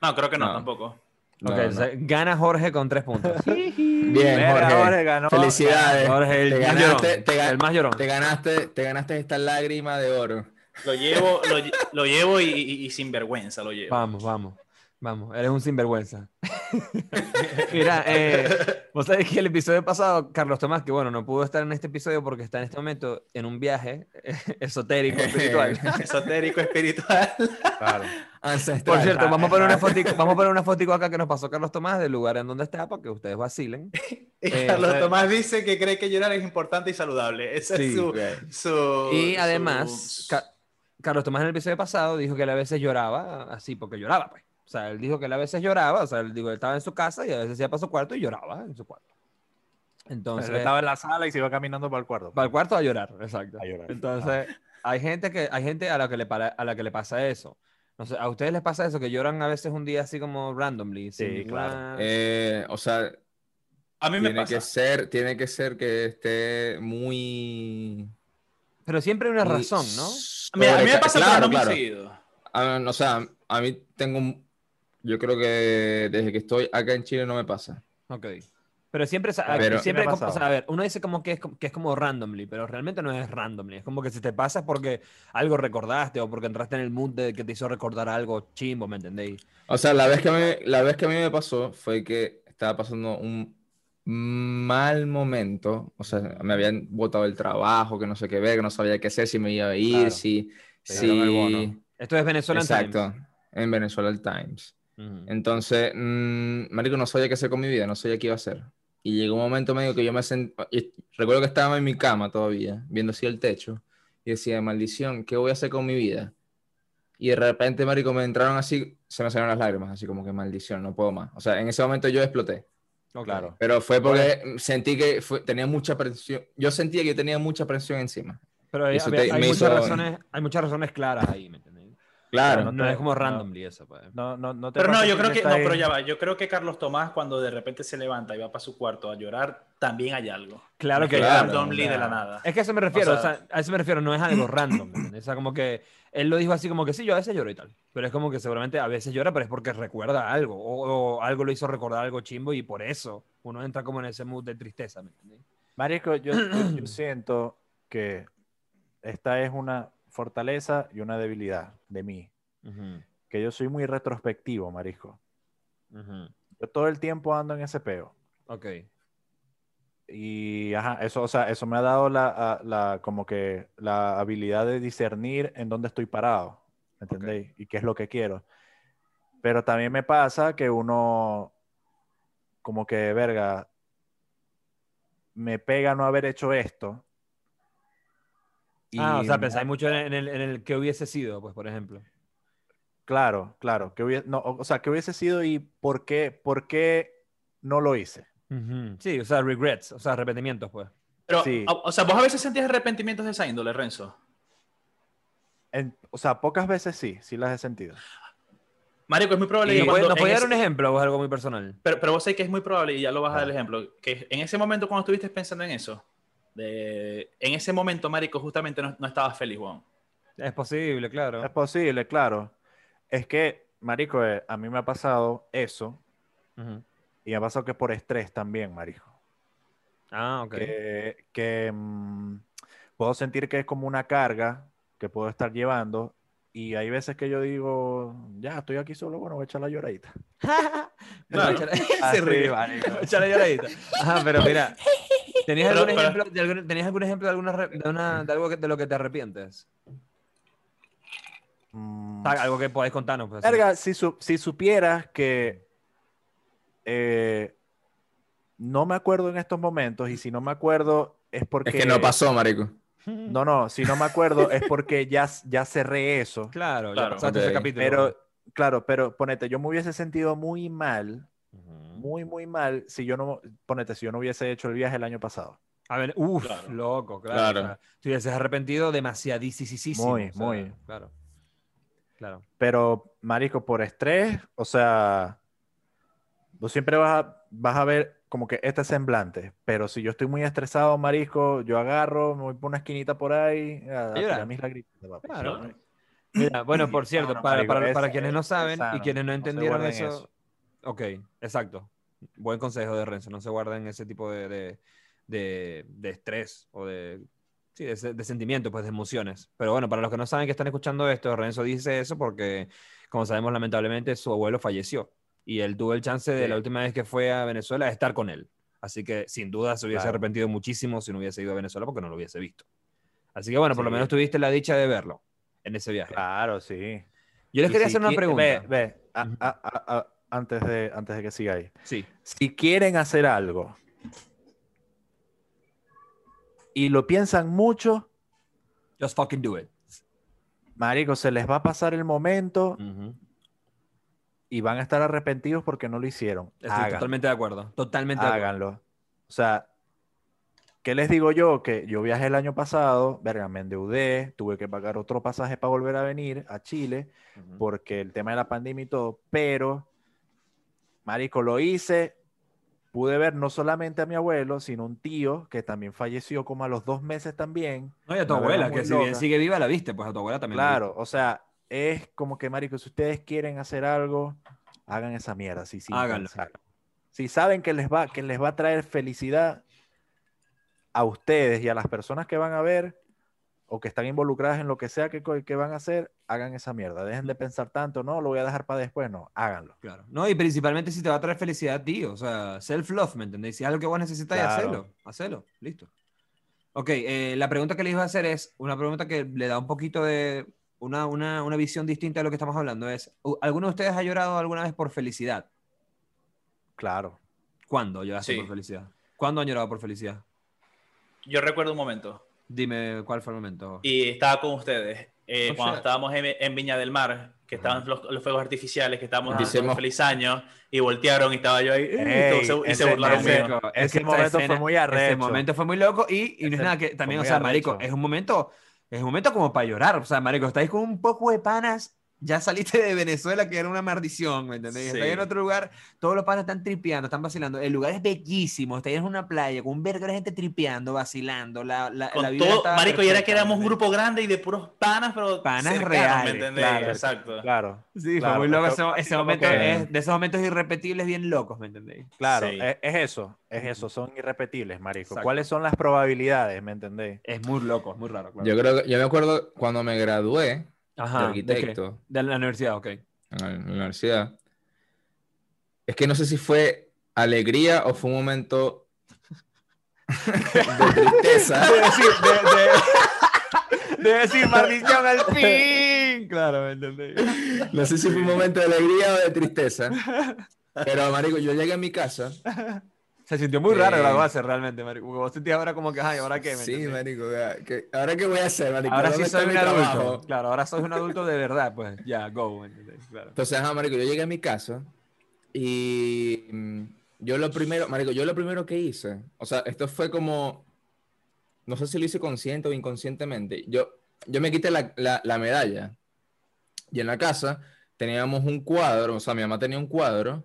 No, creo que no, No. tampoco. No, ok, no. o sea, gana Jorge con tres puntos. Bien, Jorge. Jorge ganó. Felicidades. Jorge, el te, más ganaste, llorón. te, El más llorón. te ganaste, te ganaste esta lágrima de oro. Lo llevo, lo, lle- lo llevo y, y- y sin vergüenza lo llevo. Vamos, vamos. Vamos, eres un sinvergüenza. Mira, eh, vos sabés que el episodio pasado, Carlos Tomás, que bueno, no pudo estar en este episodio porque está en este momento en un viaje esotérico, espiritual. Esotérico, espiritual. Claro. Ancestral. Por cierto, vamos a poner una fotico, vamos a poner una fotico acá que nos pasó Carlos Tomás del lugar en donde está para que ustedes vacilen. Y Eh, Carlos eh, Tomás dice que cree que llorar es importante y saludable. Ese Sí, es su, su- Y su- además, Ca- Carlos Tomás en el episodio pasado dijo que él a veces lloraba así, porque lloraba, pues. O sea, él dijo que él a veces lloraba, o sea, él, digo, él estaba en su casa y a veces iba para su cuarto y lloraba en su cuarto. Entonces, Él estaba en la sala y se iba caminando para el cuarto. va al cuarto a llorar, exacto. A llorar. Entonces, hay gente que hay gente a la que le para- a la que le pasa eso. No sé, a ustedes les pasa eso que lloran a veces un día así como randomly, Sí, claro. Eh, o sea, A mí me tiene pasa. que ser, tiene que ser que esté muy. Pero siempre hay una muy razón, ¿no? Mira, a mí me pasa, claro, no muy claro. seguido. Ah, o sea, a mí tengo. Yo creo que desde que estoy acá en Chile no me pasa. Ok. Pero siempre, sa- Pero- siempre me como- o sea, a ver, uno dice como que es, como- que es como randomly, pero realmente no es randomly. Es como que si te pasa es porque algo recordaste o porque entraste en el mood de que te hizo recordar algo chimbo, ¿me entendéis? O sea, la vez que a mí, la vez que a mí me pasó fue que estaba pasando un mal momento. O sea, me habían botado el trabajo, que no sé qué ver, que no sabía qué hacer, si me iba a ir, Claro. si, si... Esto es Venezuela Exacto, en Venezuela Entonces, mm, marico, no sabía qué hacer con mi vida, no sabía qué iba a hacer. Y llegó un momento medio que yo me sentí, recuerdo que estaba en mi cama todavía, viendo así el techo, y decía, maldición, ¿qué voy a hacer con mi vida? Y de repente, marico, me entraron así, se me salieron las lágrimas, así como que maldición, no puedo más. O sea, en ese momento yo exploté. Claro. Pero fue porque sentí que fue- tenía mucha presión, yo sentía que yo tenía mucha presión encima. Pero hay, hay me muchas hizo- razones, hay muchas razones claras ahí, ¿me entendéis? Claro. No, no te- es como no. randomly eso, pues. No, no, no te Pero no, yo creo que, no, ahí- pero ya va. Yo creo que Carlos Tomás, cuando de repente se levanta y va para su cuarto a llorar, también hay algo. Claro que No algo, randomly o sea, de la nada. Es que a eso me refiero, o O sea, sea- a eso me refiero, no es algo random. O sea, como que él lo dijo así como que sí, yo a veces lloro y tal. Pero es como que seguramente a veces llora, pero es porque recuerda algo. O, o algo lo hizo recordar algo chimbo y por eso uno entra como en ese mood de tristeza, ¿me entiendes? Marico, yo- yo siento que esta es una fortaleza y una debilidad de mí. Que yo soy muy retrospectivo, marisco. Yo todo el tiempo ando en ese peo. Ok. Y ajá, eso, o sea, eso me ha dado la, la- como que la habilidad de discernir en dónde estoy parado, ¿me entendéis? Y qué es lo que quiero. Pero también me pasa que uno, como que, verga, me pega no haber hecho esto. Ah, o Y sea, pensáis mucho en el, en el, en el que hubiese sido, pues, por ejemplo. Claro, claro, que hubiese, no, o sea, que hubiese sido y por qué, por qué no lo hice. Sí, o sea, regrets, o sea, arrepentimientos, pues. Pero, Sí. o, o sea, vos a veces sentías arrepentimientos de esa índole, Renzo. En- o sea, pocas veces sí, sí las he sentido. Marico, es muy probable ¿Y que ¿Nos cuando puede en dar un ejemplo o es algo muy personal? pero, pero vos sabés que es muy probable, y ya lo vas a dar Ah. el ejemplo, que en ese momento cuando estuviste pensando en eso, de, en ese momento, Marico, justamente no, no estabas feliz, Juan. Es posible, claro. Es posible, claro. Es que, marico, eh, a mí me ha pasado eso Ujú. y me ha pasado que por estrés también, marico. Ah, ok. Que, que, mm, puedo sentir que es como una carga que puedo estar llevando Y hay veces que yo digo, ya, estoy aquí solo, bueno, voy a echar la lloradita. Claro. Se ríe. marico. Echa la lloradita. Ajá, pero mira. ¿Tenías Pero- algún, pero- ejemplo, de algún, ¿tenías algún ejemplo de, alguna, de, una- de algo que, de lo que te arrepientes? Mm, sea, algo que podáis contarnos. Pues. Verga, si, su- si supieras que eh, no me acuerdo en estos momentos, y si no me acuerdo es porque... Es que no pasó, marico. No, no, si no me acuerdo es porque ya, ya cerré eso. Claro, ya Claro. pasaste Ok. ese capítulo. Pero, claro, pero ponete, yo me hubiese sentido muy mal, Ujú. Muy, muy mal, si yo no, ponete, si yo no hubiese hecho el viaje el año pasado. A ver, uff, Claro. loco, claro. Claro. o sea, te hubieses arrepentido demasiadísimo. Muy, o sea, muy. Claro. Claro. Pero, marico, por estrés, o sea, vos siempre vas a, vas a ver como que este semblante. Pero si yo estoy muy estresado, marisco, yo agarro, me voy por una esquinita por ahí, a, a mis lagritas. Claro. Claro. Mira, bueno, por cierto, No, no, para, marico, para- es- para quienes no saben y sano, quienes no no entendieron guarden eso, eso. Ok, exacto. Buen consejo de Renzo. No se guarden ese tipo de, de, de- de estrés o de, sí, de, de sentimientos, pues de emociones. Pero bueno, para los que no saben que están escuchando esto, Renzo dice eso porque, como sabemos, lamentablemente su abuelo falleció y él tuvo el chance de Sí. la última vez que fue a Venezuela de estar con él. Así que sin duda se hubiese Claro. arrepentido muchísimo si no hubiese ido a Venezuela porque no lo hubiese visto. Así que bueno, por lo menos tuviste la dicha de verlo en ese viaje. Claro, sí. Yo les Y quería si hacer una pregunta. Ve, ve, a- Ujú. a- a- a- antes, de, antes de que sigáis. Sí. Si quieren hacer algo y lo piensan mucho, Just fucking do it. marico, se les va a pasar el momento y van a estar arrepentidos porque no lo hicieron. Estoy Háganlo. totalmente de acuerdo. Totalmente de acuerdo. háganlo. O sea, ¿qué les digo yo? Que yo viajé el año pasado, verga, me endeudé, tuve que pagar otro pasaje para volver a venir a Chile, Ujú. porque el tema de la pandemia y todo, pero, marico, lo hice, pude ver no solamente a mi abuelo, sino un tío que también falleció como a los dos meses también. No, y a tu abuela, que si bien loca. sigue viva, la viste, pues a tu abuela también. la Claro, o sea, es como que, marico, si ustedes quieren hacer algo, hagan esa mierda, sí, sin Háganlo. pensar. Si saben que les va, que les va a traer felicidad a ustedes y a las personas que van a ver o que están involucradas en lo que sea que, que van a hacer, hagan esa mierda. Dejen de pensar tanto, no, lo voy a dejar para después, no, háganlo. Claro. No, y principalmente si te va a traer felicidad a ti, o sea, self-love, ¿me entendéis? Si es algo que vos necesitas, Claro. hacelo, hacelo, listo. Ok, eh, la pregunta que les iba a hacer es una pregunta que le da un poquito de una, una, una visión distinta de lo que estamos hablando. Es, ¿u- ¿alguno de ustedes ha llorado alguna vez por felicidad? Claro. ¿Cuándo lloraste Sí. por felicidad? ¿Cuándo han llorado por felicidad? Yo recuerdo un momento Dime cuál fue el momento. y estaba con ustedes eh, Oh, cuando shit. estábamos en, en Viña del Mar, que estaban los, los fuegos artificiales, que estábamos Ah. diciendo feliz año y voltearon y estaba yo ahí "Eh", Ey, y, se, y se ese- burlaron ese- mío. Marico, ese es que esta momento fue escena- muy Ese arrecho. momento fue muy loco y, y no es Ese nada que fue también, o muy sea, marico, arrecho. es un momento, es un momento como para llorar, o sea, marico, estáis con un poco de panas, ya saliste de Venezuela que era una maldición, ¿me entendéis? Sí. Estáis en otro lugar, todos los panas están tripeando, están vacilando, el lugar es bellísimo, estáis en una playa con un vergo de gente tripeando, vacilando, la, la, Con la vibra todo, marico, y era que éramos un ¿me grupo grande y de puros panas, pero Panas cercanos, reales, ¿me entendés? claro, Exacto. Claro. Sí, Claro, fue muy loco ese, momento, que- es de esos momentos irrepetibles bien locos, ¿me entendéis? Claro, Sí. es, es eso, es eso, son irrepetibles, marico. Exacto. ¿Cuáles son las probabilidades, me entendéis? Es muy loco, es muy raro, claro. Yo creo que, yo me acuerdo cuando me gradué Ajá, de ¿de arquitecto De la universidad, ok. en la universidad, es que no sé si fue alegría o fue un momento de tristeza. de decir, de, de- de decir maldición al fin. Claro, ¿me entendéis? No sé si fue un momento de alegría o de tristeza. Pero, marico, yo llegué a mi casa. Se sintió muy raro Eh. graduarse realmente, marico. Vos sentías ahora como que, ay, ¿ahora qué? ¿Me Sí, entendéis? marico. que- ¿Ahora qué voy a hacer, marico? Ahora ¿Dónde sí soy un adulto. trabajo? Claro, ahora soy un adulto de verdad, pues ya, go, ¿me entendéis? Claro. Entonces, ajá, marico, yo llegué a mi casa y mm, yo lo primero, marico, yo lo primero que hice, o sea, esto fue como, no sé si lo hice consciente o inconscientemente, yo, yo me quité la, la, la medalla y en la casa teníamos un cuadro, o sea, mi mamá tenía un cuadro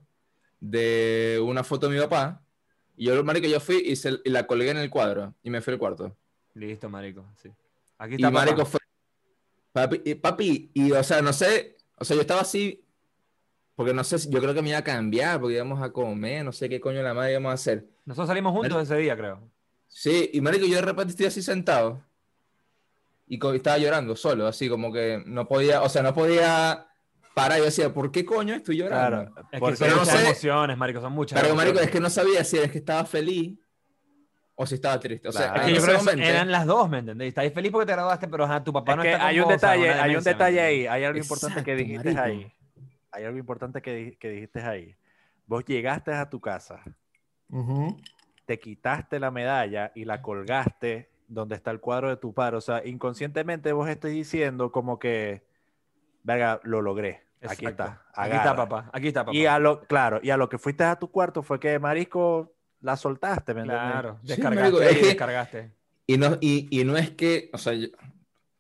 de una foto de mi papá y yo, marico, yo fui y, se- y la colgué en el cuadro y me fui al cuarto. Listo, marico, sí. Aquí Y está papá. marico fue. Papi, y, papi, y o sea, no sé, o sea, yo estaba así, porque no sé, yo creo que me iba a cambiar, porque íbamos a comer, no sé qué coño la madre íbamos a hacer. Nosotros salimos juntos Marico. ese día, creo. Sí, y marico, yo de repente estoy así sentado, y estaba llorando solo, así como que no podía, o sea, no podía parar. Yo decía, ¿por qué coño estoy llorando? Claro, Es que porque- son Pero no muchas sé- emociones, marico, son muchas Pero, marico, es que no sabía si es que estaba feliz o si estaba triste. O sea, Claro. Es que yo creo que eran las dos, ¿me entendés? Estás feliz porque te graduaste, pero ajá, tu papá Es no que está con hay un vos, detalle, una hay un demencia, ¿me detalle ahí, hay algo importante que Exacto, dijiste marico. ahí. Hay algo importante que, que dijiste ahí. Vos llegaste a tu casa, te quitaste la medalla y la colgaste donde está el cuadro de tu padre. O sea, inconscientemente vos estás diciendo como que, verga, lo logré. Aquí Exacto. está. Aquí está, agarra". papá. Aquí está, papá. Y a lo, claro, y a lo que fuiste a tu cuarto fue que marisco la soltaste, ¿me entiendes? Claro, Sí, descargaste marico, es y descargaste. Y no, y, y no es que, o sea, yo-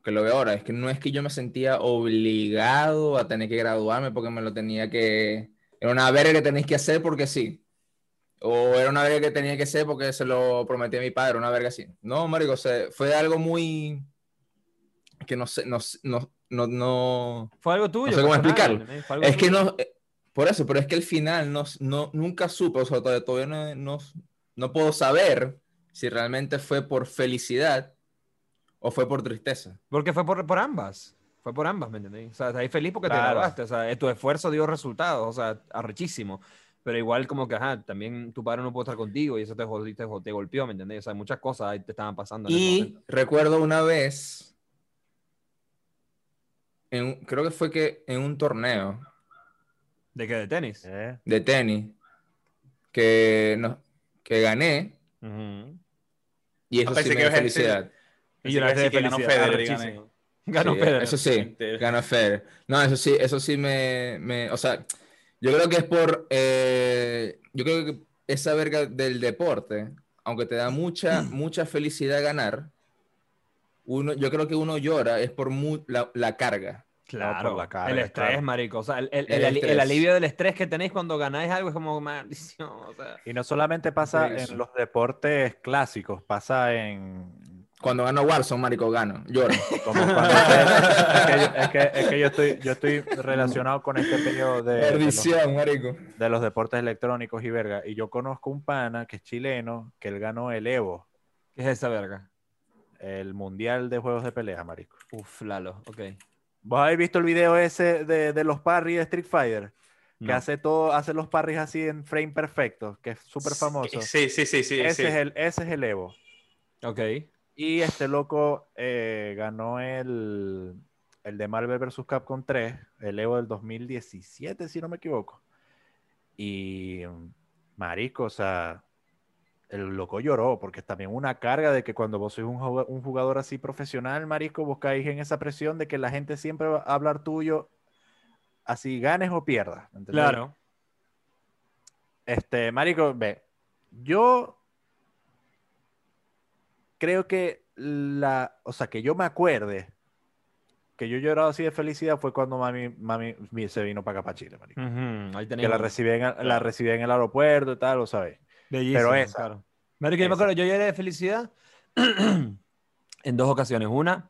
que lo veo ahora, es que no es que yo me sentía obligado a tener que graduarme porque me lo tenía que... Era una verga que tenéis que hacer porque sí. O era una verga que tenía que hacer porque se lo prometí a mi padre, una verga así. No, marico, o sea, fue algo muy... que no sé, no, sé- no, no, no... Fue algo tuyo. sé cómo explicarlo. algo Es que tuyo. no... eh, Por eso, pero es que al final no, no, nunca supe, o sea, todavía, todavía no, no, no puedo saber si realmente fue por felicidad o fue por tristeza. Porque fue por, por ambas. Fue por ambas, ¿me entendés? O sea, estás feliz porque te Claro. graduaste. O sea, tu esfuerzo dio resultados. O sea, arrechísimo. Pero igual como que, ajá, también tu padre no pudo estar contigo y eso te, te, te golpeó, ¿me entendés? O sea, muchas cosas ahí te estaban pasando. en Y recuerdo una vez, en un- creo que fue que en un torneo ¿De qué? ¿De tenis? ¿Eh? de tenis que, no, que gané y eso Ah, pensé sí me que dio felicidad. Y Pensé que que ganó. Federer. Ganó Sí, Federer. Eso sí, Mentira. ganó Federer. No, eso sí, eso sí me, me- o sea, yo creo que es por, eh, yo creo que esa verga del deporte, aunque te da mucha, mucha felicidad ganar, uno, yo creo que uno llora es por mu- la, la carga. Claro, por la carga, el estrés, claro. marico. O sea, el, el- El el alivio del estrés que tenéis cuando ganáis algo es como maldición. O sea, Y no solamente pasa Eso. en los deportes clásicos, pasa en... Cuando gano Warzone, marico, gano, lloro. Como cuando es, que yo, es que- es que yo estoy, yo estoy relacionado con este periodo de, de, los, Perdición, marico. de los deportes electrónicos y verga. Y yo conozco un pana que es chileno, que él ganó el Evo, ¿qué es esa verga? El Mundial de Juegos de Pelea, marico. Uf, Lalo, ok. ¿Vos habéis visto el video ese de, de los parries de Street Fighter? Que No. hace todo, hace los parries así en frame perfecto, que es súper famoso. Sí, sí, sí, sí. ese, sí. Es el, ese es el Evo. Ok. Y este loco eh, ganó el, el de Marvel vs. Capcom 3, el Evo del 2017, si no me equivoco. Y, marico, o sea, el loco lloró, porque es también una carga de que cuando vos sois un juga- un jugador así profesional, marico, vos caís en esa presión de que la gente siempre va a hablar tuyo, así ganes o pierdas. Claro. Este, marico, ve, yo creo que la, o sea, que yo me acuerde que yo he llorado así de felicidad fue cuando mami, mami mi- se vino para acá para Chile, marico. Ahí Que la recibí, en, el- la recibí en el aeropuerto y tal, lo sabes. Bellísimo, pero esa. claro. Marico, yo me Esa. acuerdo, yo lloré de felicidad en dos ocasiones. Una,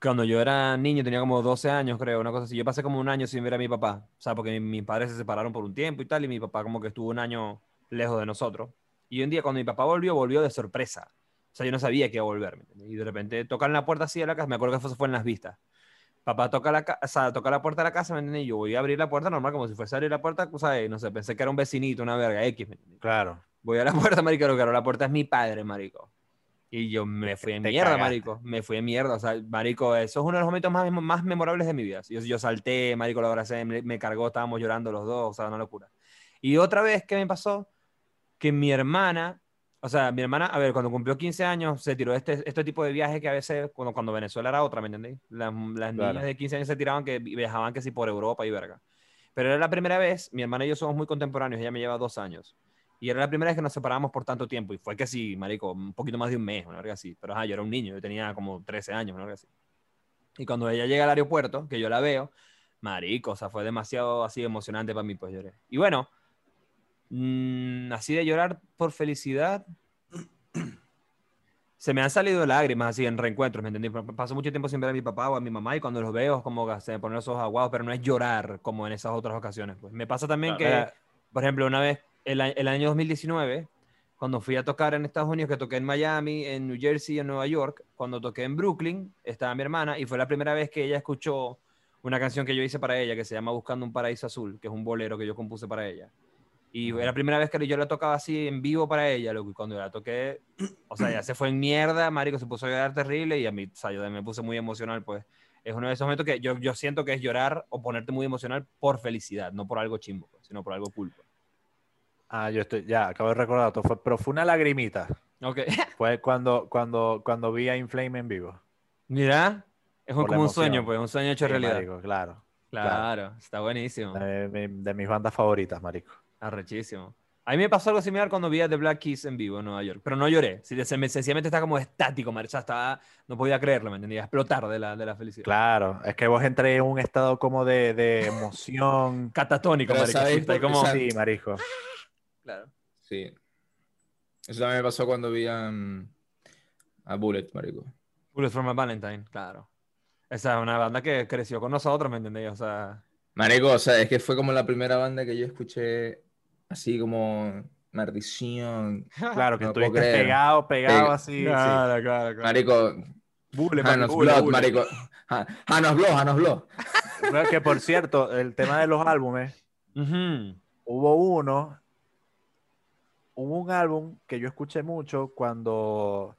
cuando yo era niño, tenía como 12 años, creo, una cosa así. Yo pasé como un año sin ver a mi papá, o sea, porque mi- mis padres se separaron por un tiempo y tal, y mi papá como que estuvo un año lejos de nosotros. Y un día cuando mi papá volvió, volvió de sorpresa. O sea, yo no sabía que iba a volver. Y de repente tocan la puerta así de la casa, me acuerdo que eso fue en las vistas. Papá toca la, o sea, toca la puerta de la casa, ¿me entiendes? Y yo voy a abrir la puerta normal, como si fuese a abrir la puerta, ¿sabes? No sé, pensé que era un vecinito, una verga X, ¿me entiendes? Claro. Voy a la puerta, marico, pero claro, la puerta es mi padre, marico. Y yo me fui en mierda, cagaste. marico. Me fui en mierda. O sea, marico, eso es uno de los momentos más, más memorables de mi vida. Yo, yo salté, marico, lo abracé, me, me cargó, estábamos llorando los dos, o sea, una locura. Y otra vez que me pasó, que mi hermana, o sea, mi hermana, a ver, cuando cumplió 15 años, se tiró este, este tipo de viaje que a veces, cuando, cuando Venezuela era otra, ¿me entendéis? Las, las Claro. niñas de 15 años se tiraban que viajaban que sí por Europa y verga. Pero era la primera vez, mi hermana y yo somos muy contemporáneos, ella me lleva dos años. Y era la primera vez que nos separamos por tanto tiempo. Y fue que sí, marico, un poquito más de un mes, una verga así. Pero ajá, yo era un niño, yo tenía como 13 años, una verga así. Y cuando ella llega al aeropuerto, que yo la veo, marico, o sea, fue demasiado así emocionante para mí, pues lloré. Y bueno, mm, así de llorar por felicidad, se me han salido lágrimas así en reencuentros, ¿me entendí? Paso mucho tiempo sin ver a mi papá o a mi mamá y cuando los veo como se me ponen los ojos aguados, pero no es llorar como en esas otras ocasiones. Pues. Me pasa también Claro. que, por ejemplo, una vez, el, el año 2019, cuando fui a tocar en Estados Unidos, que toqué en Miami, en New Jersey, en Nueva York, cuando toqué en Brooklyn, estaba mi hermana y fue la primera vez que ella escuchó una canción que yo hice para ella, que se llama Buscando un Paraíso Azul, que es un bolero que yo compuse para ella. Y era la primera vez que yo la tocaba así en vivo para ella, loco, y cuando la toqué, o sea, ya se fue en mierda, marico, se puso a llorar terrible y a mí, o sea, yo me puse muy emocional, pues. Es uno de esos momentos que yo, yo siento que es llorar o ponerte muy emocional por felicidad, no por algo chimbo, pues, sino por algo cool. pues. Ah, yo estoy, ya, acabo de recordar, fue, pero fue una lagrimita. Ok. Fue cuando, cuando, cuando vi a Inflame en vivo. Mira, es un- como un sueño, pues, un sueño hecho Sí, realidad. marico, claro. Claro, está buenísimo. De, mi- de mis bandas favoritas, marico. Arrechísimo. A mí me pasó algo similar cuando vi a The Black Keys en vivo en Nueva York, pero no lloré. Sencillamente estaba como estático, sea, estaba, no podía creerlo, ¿me entendía? Explotar de la, de la felicidad. Claro, es que vos entré en un estado como de, de emoción. Catatónico, Pero marico. ¿sabéis sí, está ahí por qué? como... ¿Sabes? Sí, marico. Claro. Sí. Eso también me pasó cuando vi a, mm, a Bullet, marico. Bullet for my Valentine, claro. Esa es una banda que creció con nosotros, ¿me entendéis? O sea, Marico, o sea, es que fue como la primera banda que yo escuché así como maldición. Claro, que No puedo estuviste creer. pegado, pegado Pega- así. sí. claro, claro, claro. Marico, Bule, Hanos bule, Blood, bule. marico. Ha- Hanos Blood, Hanos Blood. Bueno, que por cierto, el tema de los álbumes, hubo uno, hubo un álbum que yo escuché mucho cuando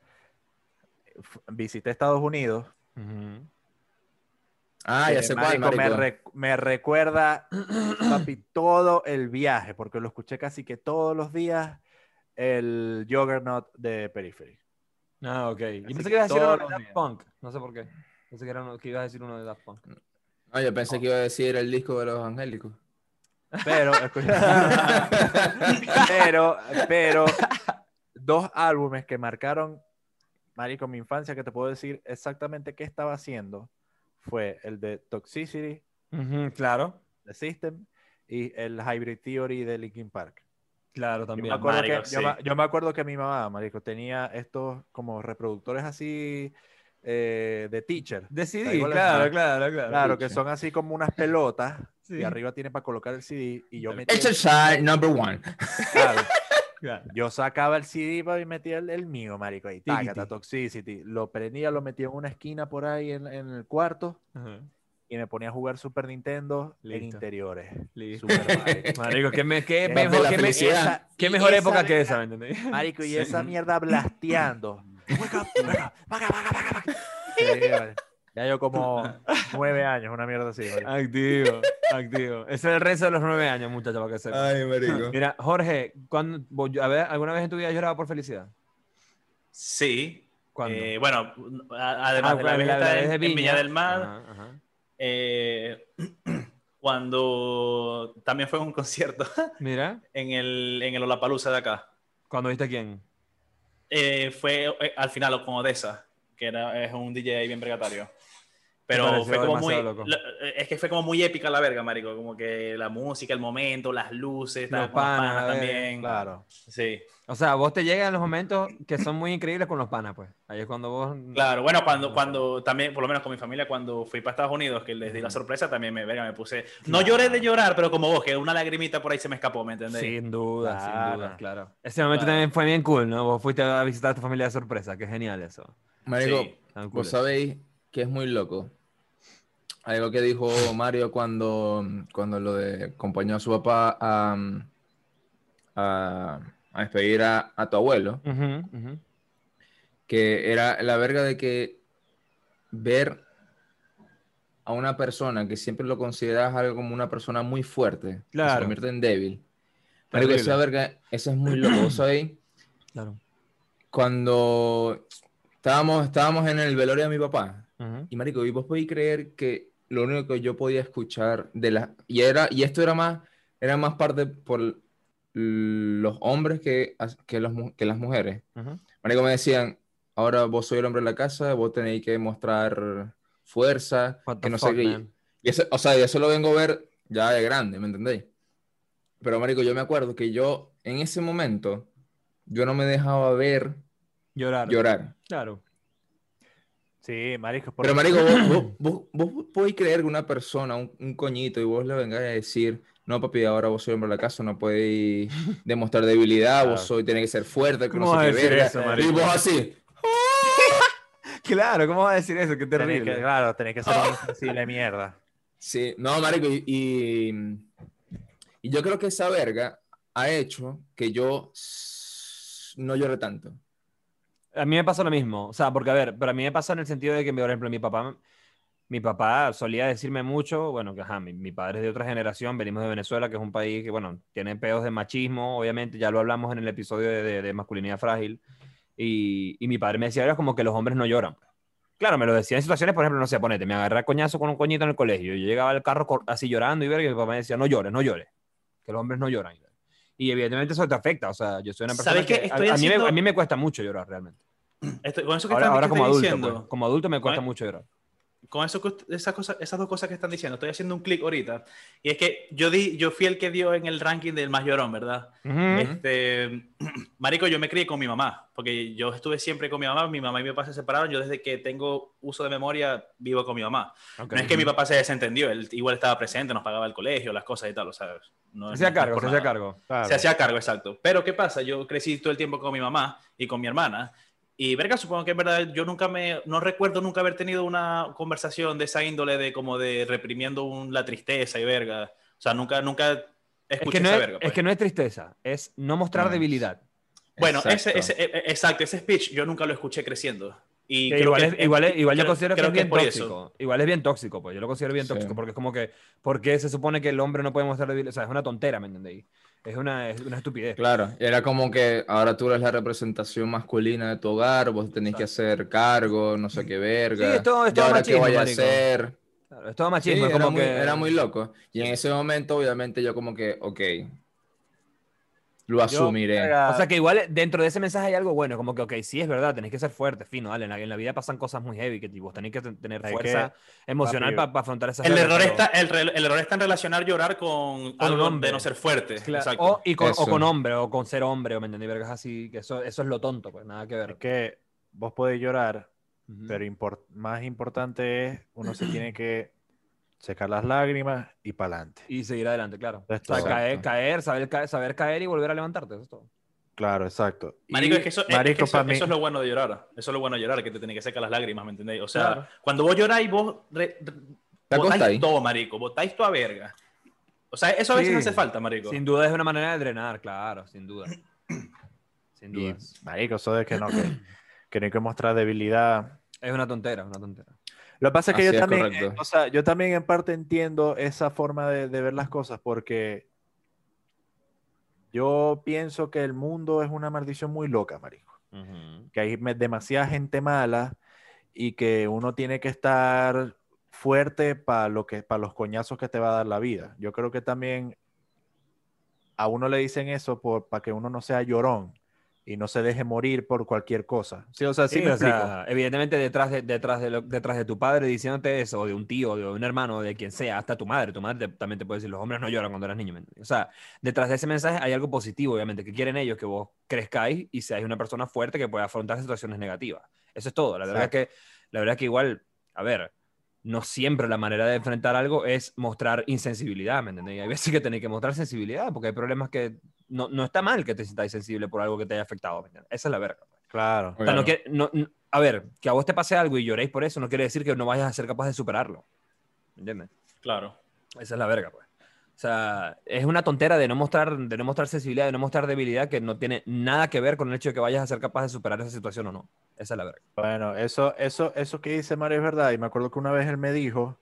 visité Estados Unidos. Ujú. Ah, que, ya sé cuál, marico, me, me recuerda, papi, todo el viaje, porque lo escuché casi que todos los días, el Juggernaut de Periphery. Ah, ok. Y Así pensé que que ibas a decir uno de Daft. Punk. No sé por qué. Pensé que, era uno- que ibas a decir uno de Daft Punk. No, yo pensé que iba a decir el disco de los angélicos. Pero, escucha- pero, pero, dos álbumes que marcaron, marico, mi infancia, que te puedo decir exactamente qué estaba haciendo, fue el de Toxicity, claro. de System, y el Hybrid Theory de Linkin Park. Claro, Yo me, también. acuerdo que, yo, sí. me, yo me acuerdo que mi mamá, marico, tenía estos como reproductores así eh, de teacher. Decidí, Igual es- claro, claro, claro. Claro, que son así como unas pelotas Sí. y arriba tiene para colocar el CD y yo metía, Exercise number one. claro, Claro. yo sacaba el CD y metía el, el mío, marico, ahí, tácata, Toxicity, lo prendía, lo metía en una esquina por ahí en, en el cuarto Ajá. y me ponía a jugar Super Nintendo en Listo. interiores. Listo. Super Mario. Marico, qué, me- qué mejor, qué me- esa- qué y mejor esa época que esa, ¿me entendés? Marico, y Sí. esa mierda blasteando. Wake up, wake up, vaga, vaga, vaga, vaga. Sí, vale. Ya yo como nueve años, una mierda así. Activo, activo. Ese es el resto de los nueve años, muchachos, para que sepan. Ay, marico. Mira, Jorge, ¿cuándo, vos- a ver, ¿alguna vez en tu vida has llorado por felicidad? Sí. ¿Cuándo? Eh, bueno, además Ah, de la la- vez la- de en Viña Viña. del Mar, Ajá, ajá. eh, cuando también fue un concierto Mira, en el, en el Olapalooza de acá. ¿cuándo viste a quién? Eh, fue eh, al final con Odessa, que era, es un DJ bien pregatario. Pero fue como muy. loco? es que fue como muy épica la verga, marico. Como que la música, el momento, las luces, Los panas, también. Claro. Sí. O sea, vos te llegan los momentos que son muy increíbles con los panas, pues. Ahí es cuando vos... Claro, bueno, cuando, cuando también, por lo menos con mi familia, cuando fui para Estados Unidos, que les di la sorpresa, también me, verga, me puse. No lloré de llorar, pero como vos, que una lagrimita por ahí se me escapó, ¿me entendés? Sin duda, sin Claro. duda, claro. Ese momento Claro. también fue bien cool, ¿no? Vos fuiste a visitar a tu familia de sorpresa, qué genial eso. Marico, Sí. Cool vos eso. sabéis que es muy loco. Algo que dijo Mario cuando, cuando lo de, acompañó a su papá a, a, a despedir a, a tu abuelo, Ujú, ujú. que era la verga de que ver a una persona que siempre lo consideras algo como una persona muy fuerte, que Claro. se convierte en débil. Marico, esa Terrible. verga, eso es muy loco, ¿vos sabéis? Claro. Cuando estábamos, estábamos en el velorio de mi papá, y marico, y vos podéis creer que lo único que yo podía escuchar de la y era y esto era más era más parte por los hombres que, que, los, que las mujeres. Ujú. Marico me decían, ahora vos sois el hombre de la casa, vos tenéis que mostrar fuerza, What que no fuck, sé qué. Y eso, o sea, y eso lo vengo a ver ya de grande, ¿me entendéis? Pero marico, yo me acuerdo que yo en ese momento yo no me dejaba ver Llorar. llorar. Claro. Sí, marico. Pero, marico, vos, vos, vos, vos podéis creer que una persona, un, un coñito, y vos le vengáis a decir, no, papi, ahora vos soy hombre de la casa, no podéis demostrar debilidad, vos soy, tenés que ser fuerte, que no ¿Cómo sé qué verga. eso, y marico? vos así, Claro, ¿cómo vas a decir eso? Qué Tenés terrible. que, claro, tenés que ser un insensible mierda. Sí, no, marico, y, y, y yo creo que esa verga ha hecho que yo no llore tanto. A mí me pasa lo mismo, o sea, porque a ver, pero a mí me pasa en el sentido de que, por ejemplo, mi papá, mi papá solía decirme mucho, bueno, que ajá, mi, mi padre es de otra generación, venimos de Venezuela, que es un país que, bueno, tiene pedos de machismo, obviamente, ya lo hablamos en el episodio de, de- masculinidad frágil, y, y mi padre me decía, era como que los hombres no lloran. Claro, me lo decía en situaciones, por ejemplo, no sé, ponete, me agarré a coñazo con un coñito en el colegio, yo llegaba al carro así llorando y verga, y mi papá me decía, no llores, no llores, que los hombres no lloran. Y evidentemente eso te afecta, o sea, yo soy una persona ¿Sabes que a- Estoy a, mí me, haciendo- a mí me cuesta mucho llorar realmente. Esto- con eso que Ahora, están, ahora que como estoy adulto, pues. como adulto me cuesta mucho llorar. Con eso, esas, cosas, esas dos cosas que están diciendo, estoy haciendo un clic ahorita. Y es que yo, di, yo fui el que dio en el ranking del más llorón, ¿verdad? Este, marico, yo me crié con mi mamá, porque yo estuve siempre con mi mamá, mi mamá y mi papá se separaron, yo desde que tengo uso de memoria vivo con mi mamá. Ok. No es que mi papá se desentendió, él igual estaba presente, nos pagaba el colegio, las cosas y tal, o sea, no, Se hacía no cargo, se hacía cargo. Claro. Se hacía cargo, exacto. Pero ¿qué pasa? Yo crecí todo el tiempo con mi mamá y con mi hermana. Y verga, supongo que es verdad, yo nunca me, no recuerdo nunca haber tenido una conversación de esa índole de como de reprimiendo un- la tristeza y verga. O sea, nunca, nunca Es que, no esa es, verga. es pues. que no es tristeza, es no mostrar No, debilidad. Bueno, Exacto. ese, ese, e- exacto, ese speech yo nunca lo escuché creciendo. Y Que igual, que es, igual, es- igual yo considero que es bien tóxico. eso. Igual es bien tóxico, pues yo lo considero bien Sí. tóxico, porque es como que, porque se supone que el hombre no puede mostrar debilidad? O sea, es una tontera, ¿me entendéis? Es una, es una estupidez. Claro, era como que ahora tú eres la representación masculina de tu hogar, vos tenés que hacer cargo, no sé qué verga. Sí, es todo- es ¿Y todo ahora qué machismo, vaya a marico. hacer? Claro, es todo Sí, machismo, es era, como muy, que... era muy loco. Y en ese momento, obviamente, yo como que, ok, lo asumiré. verga, O sea que igual dentro de ese mensaje hay algo bueno, como que, ok, sí es verdad, tenés que ser fuerte, fino, dale, en la, en la vida pasan cosas muy heavy, que tipo, tenés que ten- tener Hay fuerza emocional papi, para afrontar esas El error, pero- está, el, re- el error está en relacionar llorar con, un algo hombre. de no ser fuerte. Claro, Exacto. O, y con, o con hombre, o con ser hombre, o me entendí, vergas así, que eso, eso es lo tonto, pues nada que ver. Es que vos podés llorar, pero import- más importante es uno se tiene que secar las lágrimas y para adelante. Y seguir adelante, claro. Es O sea, todo. caer, caer, saber, caer, saber caer y volver a levantarte, eso es todo. Claro, exacto. Marico, Y, es que, eso, es- es marico, que eso, pa' mí- eso es lo bueno de llorar. Eso es lo bueno de llorar, que te tiene que secar las lágrimas, ¿me entendéis? O sea, Claro. cuando vos lloráis, vos re- re- Te botáis todo, marico. Botáis toda verga. O sea, eso a veces Sí. hace falta, marico. Sin duda es una manera de drenar, claro, sin duda. Sin duda. marico, eso de que no, que, que no hay que mostrar debilidad. Es una tontera, una tontera. Lo que pasa es que Así yo es, también, eh, o sea, yo también en parte entiendo esa forma de, de ver las cosas porque yo pienso que el mundo es una maldición muy loca, marico. Que hay demasiada gente mala y que uno tiene que estar fuerte para lo que, para los coñazos que te va a dar la vida. Yo creo que también a uno le dicen eso por, para que uno no sea llorón y no se deje morir por cualquier cosa. Sí, o sea, sí, Sí, me o explico. sea, evidentemente detrás de, detrás, de lo- detrás de tu padre diciéndote eso, o de un tío, o de un hermano, o de quien sea, hasta tu madre. Tu madre te- también te puede decir, los hombres no lloran cuando eras niño. O sea, detrás de ese mensaje hay algo positivo, obviamente, que quieren ellos que vos crezcáis y seáis una persona fuerte que pueda afrontar situaciones negativas. Eso es todo. La verdad es que, la verdad es que igual, a ver, no siempre la manera de enfrentar algo es mostrar insensibilidad, ¿me entendéis? Hay veces que tenéis que mostrar sensibilidad, porque hay problemas que no, no está mal que te sintáis sensible por algo que te haya afectado. Esa es la verga. Claro. O sea, no no- no- a ver, que a vos te pase algo y lloréis por eso no quiere decir que no vayas a ser capaz de superarlo. ¿Entiendes? Claro. Esa es la verga, pues. O sea, es una tontera de no mostrar, de no mostrar sensibilidad, de no mostrar debilidad que no tiene nada que ver con el hecho de que vayas a ser capaz de superar esa situación o no. Esa es la verga. Bueno, eso, eso, eso que dice Mario es verdad. Y me acuerdo que una vez él me dijo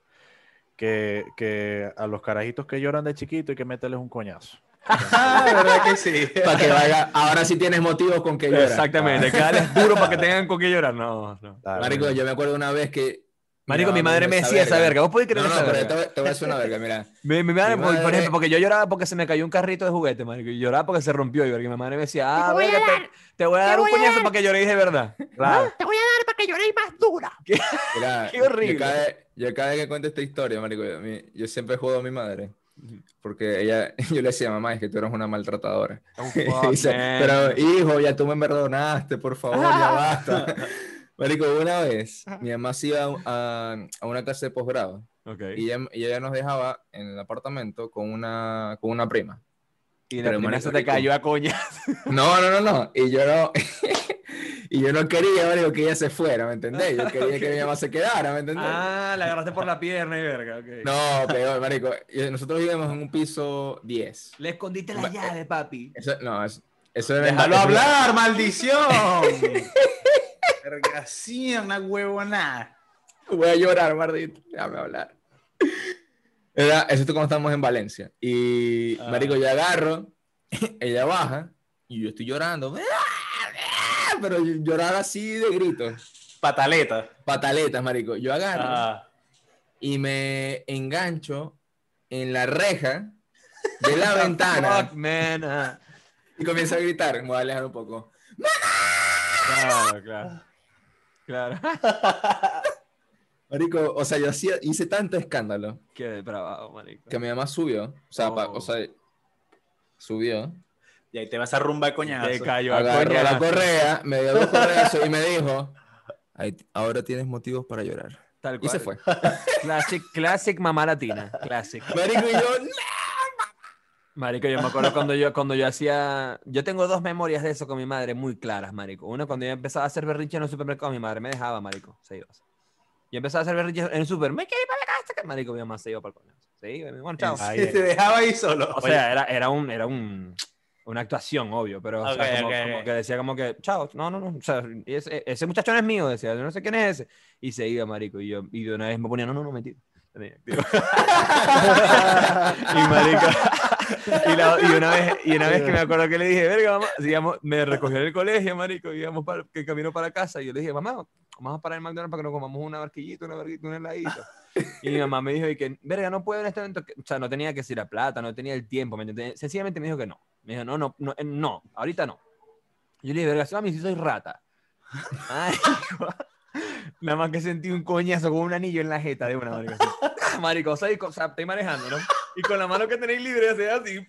que, que a los carajitos que lloran de chiquito hay que meterles un coñazo. Ah, ¿verdad que sí? Para que vaya, ahora sí tienes motivos con que llorar. Exactamente, hay que darles duro para que tengan con qué llorar. No, no. Marico, yo me acuerdo una vez que. Marico, mi madre me decía esa verga. ¿Vos podés creer No, no, esa verga? te, voy- te voy a decir una verga, mira. Mi, mi madre, Mi por- por madre- ejemplo, porque yo lloraba porque se me cayó un carrito de juguete, marico, y lloraba porque se rompió, y verga, mi madre me decía, ah, voy a verga, te, dar, te voy a dar un dar. para que lloréis de verdad. Claro. Te voy a dar para que lloréis más dura. Mira, Qué horrible. Yo cada, vez- yo cada vez que cuento esta historia, marico, yo, yo siempre juego a mi madre. Porque ella, yo le decía, mamá, es que tú eres una maltratadora. Oh, dice, pero hijo, ya tú me perdonaste, por favor, ya basta. Marico, una vez mi mamá se iba a, a una clase de posgrado Ok. y ella, y ella nos dejaba en el apartamento con una, con una prima. Y la Pero, marico, se te cayó a coña. No, no, no, no. Y yo no. Y yo no quería, marico, que ella se fuera, ¿me entendés? Yo quería que mi mamá se quedara, ¿me entendés? Ah, la agarraste por la pierna y verga, ok. No, peor, marico. Nosotros vivíamos en un piso 10. Le escondiste la llave, papi. Eso, no, eso, eso en- Déjalo eso- hablar, maldición. Vergación, una huevona. Voy a llorar, mardito. Déjame hablar. Era, eso es cuando estábamos en Valencia. Y, Ah. marico, yo agarro, ella baja, y yo estoy llorando. Pero llorar así de gritos. Pataleta. Pataletas, marico. Yo agarro Ah. y me engancho en la reja de la ventana Fuck, man. ah. y comienzo a gritar. Me voy a alejar un poco. Claro, claro. Claro. Marico, o sea, yo hacía, hice tanto escándalo Qué depravado, marico. que mi mamá subió. O sea, pa- Oh. o sea subió. Y ahí te vas a rumba de coñazo. Te cayó a agarró la coñazo. correa, me dio dos correazos y me dijo, "Ahí- ahora tienes motivos para llorar. Tal Y cual. se fue. Classic, classic mamá latina. Classic. Marico, y yo, Marico, yo me acuerdo cuando yo, cuando yo hacía. Yo tengo dos memorias de eso con mi madre muy claras, Marico. Una, cuando yo empezaba a hacer berrinche en el supermercado, mi madre me dejaba, Marico. Se iba. Yo empezaba a hacer berrinche en el super. Me quiero ir para la casa. que-". Marico, mi mamá se iba para el coño. Sí, bueno, chao. Ahí, te dejaba ahí solo. O sea, era, era, un, era un, una actuación, obvio, pero o sea, como, ok, como ok. que decía como que, chao, no, no, no, o sea, ese, ese muchacho no es mío, decía, yo no sé quién es ese. Y se iba, marico, y yo, y de una vez me ponía, no, no, no, mentira. Y marico, y, la- y una vez, y una vez que me acuerdo que le dije, verga, mamá, digamos, me recogió en el colegio, marico, y íbamos para, que camino para casa, y yo le dije, mamá, vamos a parar en McDonald's para que nos comamos una barquillita, una barquita, un heladito. Y mi mamá me dijo y que, verga, no puedo en este momento. que-". O sea, no tenía que decir la plata, no tenía el tiempo. ¿me? Sencillamente me dijo que no. Me dijo, no, no, no, eh, no, ahorita no. Yo le dije, verga, mami, si soy rata. Ay, Nada más que sentí un coñazo con un anillo en la jeta de una marico. Marico, o sea, o sea, estoy manejando, ¿no? Y con la mano que tenéis libre, hace así.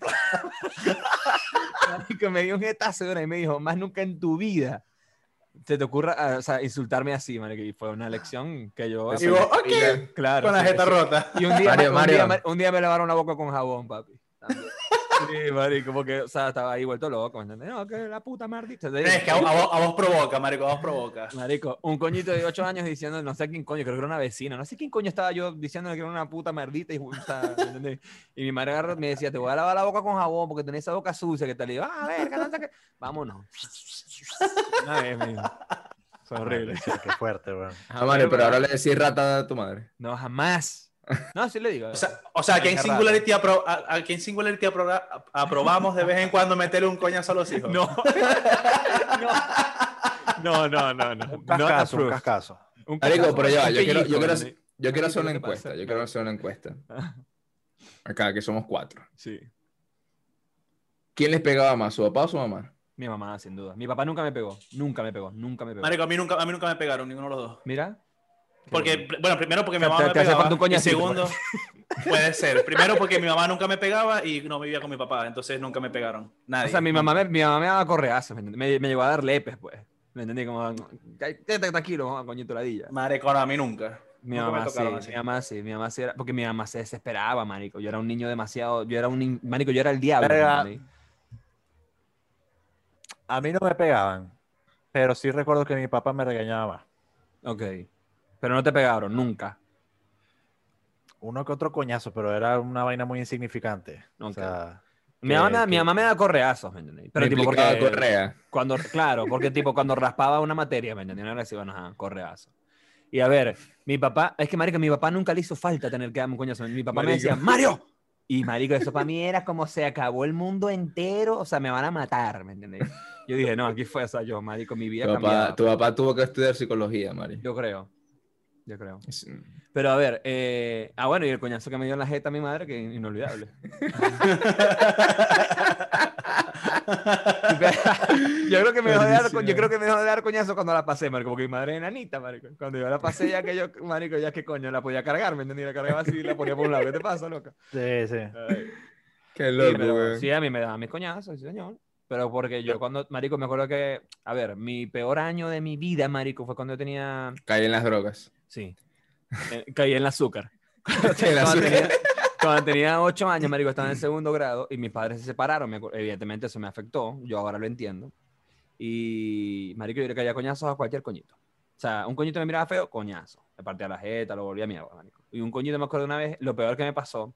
Marico, me dio un jetazo de una y me dijo, más nunca en tu vida se te ocurra ah, o sea, insultarme así, marico. Y fue una lección que yo... Y vos, ok. Claro. con la jeta sí. rota. Y un día, Mario, me- un, Mario. día, un día me lavaron la boca con jabón, papi. También. Sí, marico, porque, o sea, estaba ahí vuelto loco, ¿me entiendes? No, que la puta maldita. Es que a, a vos, a vos provoca, marico, a vos provoca. Marico, un coñito de 8 años diciendo, no sé quién coño, creo que era una vecina, no sé quién coño estaba yo diciéndole que era una puta merdita y, o sea, ¿me entendés? y mi madre agarró y me decía, te voy a lavar la boca con jabón porque tenés esa boca sucia que te le digo, ah, verga, no sé qué. Vámonos. Una vez, mijo. Fue horrible. Qué fuerte, weón. Ah, Mario, pero ahora le decís rata a tu madre. No, jamás. No, sí le digo. O sea, o sea, aquí en Singularity, apro- a- aquí en Singularity apro- aprobamos de vez en cuando meterle un coñazo a los hijos. No. No, no, no, no. Un cascazo, un approved. cascazo. Un Marico, cascazo, pero ya, va, un yo quiero, yo quiero, yo quiero hacer una encuesta. Yo quiero hacer una encuesta. Acá, que somos cuatro. Sí. ¿Quién les pegaba más, su papá o su mamá? Mi mamá, sin duda. Mi papá nunca me pegó. Nunca me pegó. Nunca me pegó. Marico, a mí nunca, a mí nunca me pegaron, ninguno de los dos. Mira. Porque, bueno. pr- bueno, primero porque mi mamá te- me pegaba. y coñacito, segundo, puede ser. Primero porque mi mamá nunca me pegaba y no vivía con mi papá, entonces nunca me pegaron. Nadie. O sea, mi mamá me, mi mamá me daba correazos, ¿me, me, me llegó a dar lepes, pues. ¿Me entendí? Como, quédate tranquilo, coñito ladilla. A mí nunca. Mi mamá sí, mi mamá sí, mi mamá sí era, porque mi mamá se desesperaba, marico. Yo era un niño demasiado, yo era un niño, marico, yo era el diablo. ¿me Verga. entendí? A mí no me pegaban, pero sí recuerdo que mi papá me regañaba. Ok. Pero no te pegaron, nunca. Uno que otro coñazo, pero era una vaina muy insignificante. O sea, Mi mamá, me da- que- mi mamá me da correazos, ¿me entendí? Pero Me tipo porque correa. cuando, claro, porque tipo cuando raspaba una materia, ¿me entendí? No era así, bueno, ajá, correazo. Y a ver, mi papá, es que marico, mi papá nunca le hizo falta tener que darme un coñazo. Mi papá me decía, Mario. Y marico, eso para mí era como se acabó el mundo entero, o sea, me van a matar, ¿me entendés? Yo dije, no, aquí fue, o sea, yo, marico, mi vida Tu papá, tu papá tuvo que estudiar psicología, Mario. Yo creo. Yo creo. Es- Pero a ver, eh, ah, bueno, y el coñazo que me dio en la jeta mi madre, que inolvidable. yo creo que me dejó de dar, yo creo que me dejó de dar coñazo cuando la pasé, marico, porque mi madre es enanita, marico. Cuando yo la pasé ya que yo, marico, ya que coño, la podía cargar, ¿me entendí? La cargaba así y la ponía por un lado. ¿Qué te pasa, loca? sí, sí. Ay, Qué sí, loco, pero weón. sí, a mí me daban mis coñazos, sí, señor. pero porque yo cuando, marico, me acuerdo que, a ver, mi peor año de mi vida, marico, fue cuando yo tenía, Caí en las drogas. Sí, eh, caí en el azúcar. Cuando, azúcar. tenía, cuando tenía ocho años, marico, estaba en el segundo grado y mis padres se separaron. me evidentemente eso me afectó, yo ahora lo entiendo. Y, marico, yo le caía coñazos a cualquier coñito. O sea, un coñito me miraba feo, coñazo. Me partía la jeta, lo volvía mierda, marico. Y un coñito me acuerdo una vez, lo peor que me pasó,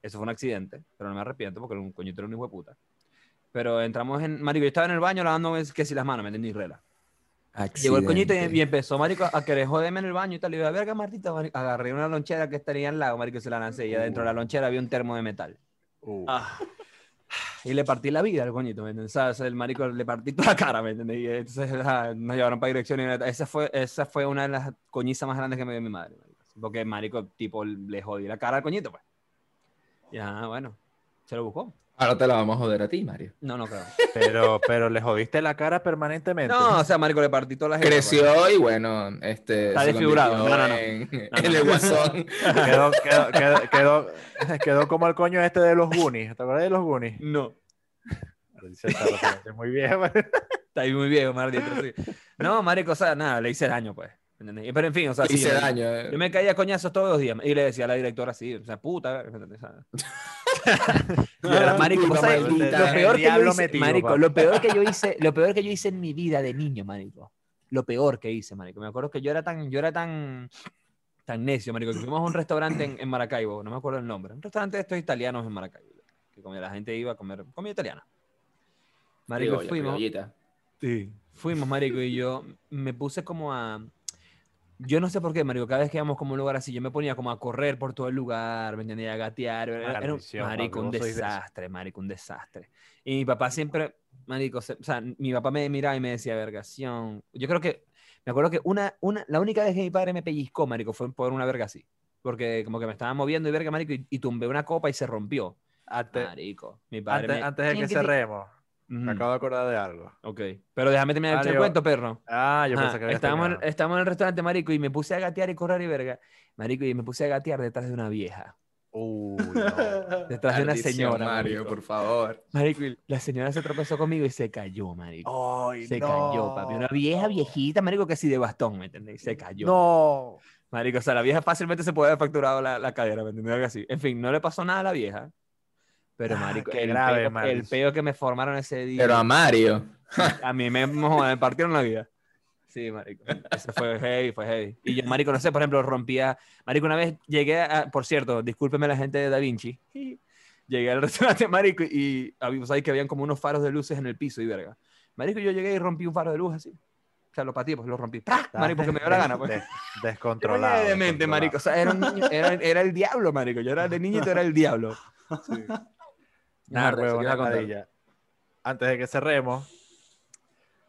eso fue un accidente, pero no me arrepiento porque un coñito era un hijo de puta. Pero entramos en, marico, yo estaba en el baño lavando que si las manos, me entendí, rela. Llegó el coñito y, y empezó, marico, a querer joderme en el baño y tal. Y yo, verga, Martita, marico. agarré una lonchera que estaría al lado, marico, y se la lancé. Y adentro de la lonchera había un termo de metal. Uh, Ah, Y le partí la vida al coñito, ¿me entiendes? O sea, el marico le partí toda la cara, ¿me entiendes? Y entonces ah, nos llevaron para dirección. Y esa fue, esa fue una de las coñizas más grandes que me dio mi madre, marico. Porque marico, tipo, le jodí la cara al coñito, pues. Y ah, bueno, se lo buscó. Ahora te la vamos a joder a ti, Mario. No, no creo. pero, pero le jodiste la cara permanentemente. No, o sea, marico, le partí toda la jeta, pues. Creció y bueno, este. Está desfigurado. No, no, no. En, No, en no, el guasón. Quedó, quedó, quedó, quedó, quedó como el coño este de los Goonies. ¿Te acuerdas de los Goonies? No. Referencia Muy bien. Está ahí muy viejo, sí. No, marico, o sea, nada, le hice daño, pues. ¿Entendés? Pero en fin, o sea, sí, hice yo- daño. eh. Yo me caía a coñazos todos los días y le decía a la directora así, o sea, puta. ¿entendés? Lo peor que yo hice, marico, lo peor que yo hice, lo peor que yo hice en mi vida de niño, marico. Lo peor que hice, marico. Me acuerdo que yo era tan, yo era tan, tan necio, marico, que fuimos a un restaurante en, en Maracaibo, no me acuerdo el nombre, un restaurante de estos italianos en Maracaibo, que como la gente iba a comer comida italiana. Marico, fuimos. Sí. Fuimos, marico, y yo me puse como a... Yo no sé por qué, marico, cada vez que íbamos como a un lugar así, yo me ponía como a correr por todo el lugar, ¿me entendía? A gatear. Era, era un, marico, un desastre, marico, un desastre. Y mi papá siempre, marico, se- o sea, mi papá me miraba y me decía, vergación. Yo creo que, me acuerdo que una, una, la única vez que mi padre me pellizcó, marico, fue por una verga así. Porque como que me estaba moviendo y verga, marico, y, y tumbé una copa y se rompió. Antes, Marico, mi padre antes, me- antes de que cerremos, me acabo de acordar de algo. Ok, pero déjame terminar el Mario, cuento, perro. Ah, yo Ajá, pensé que había estábamos, en, estábamos en el restaurante, marico, y me puse a gatear y correr y verga. Marico, y me puse a gatear detrás de una vieja. Uy, no. Detrás de una señora. Mario, marico. por favor. Marico, y la señora se tropezó conmigo y se cayó, marico. Ay, se no. cayó, papi. Una vieja viejita, marico, que así de bastón, ¿me entendéis? Se cayó. No. Marico, o sea, la vieja fácilmente se puede haber fracturado la, la cadera, ¿me entendés? Algo así. En fin, no le pasó nada a la vieja. Pero, Ah, marico, qué el, grave, peo, el peo que me formaron ese día. Pero a Mario. A mí me, me, partieron la vida. Sí, marico. Eso fue heavy, fue heavy. Y yo, marico, no sé, por ejemplo, rompía... Marico, una vez llegué a... Por cierto, discúlpeme la gente de Da Vinci. Llegué al restaurante, marico, y había, sabéis que habían como unos faros de luces en el piso y verga. Marico, yo llegué y rompí un faro de luz así. O sea, lo pateé, pues lo rompí. ¡Pra! Marico, porque me dio la gana, pues. Des- Yo descontrolado. era demente, descontrolado. marico. O sea, era, un niño, era, era el diablo, marico. Yo era de niñito, era el diablo. Nada, Ajá, Rex, huevón, ¿qué vas a nada, contar? ladilla. Antes de que cerremos,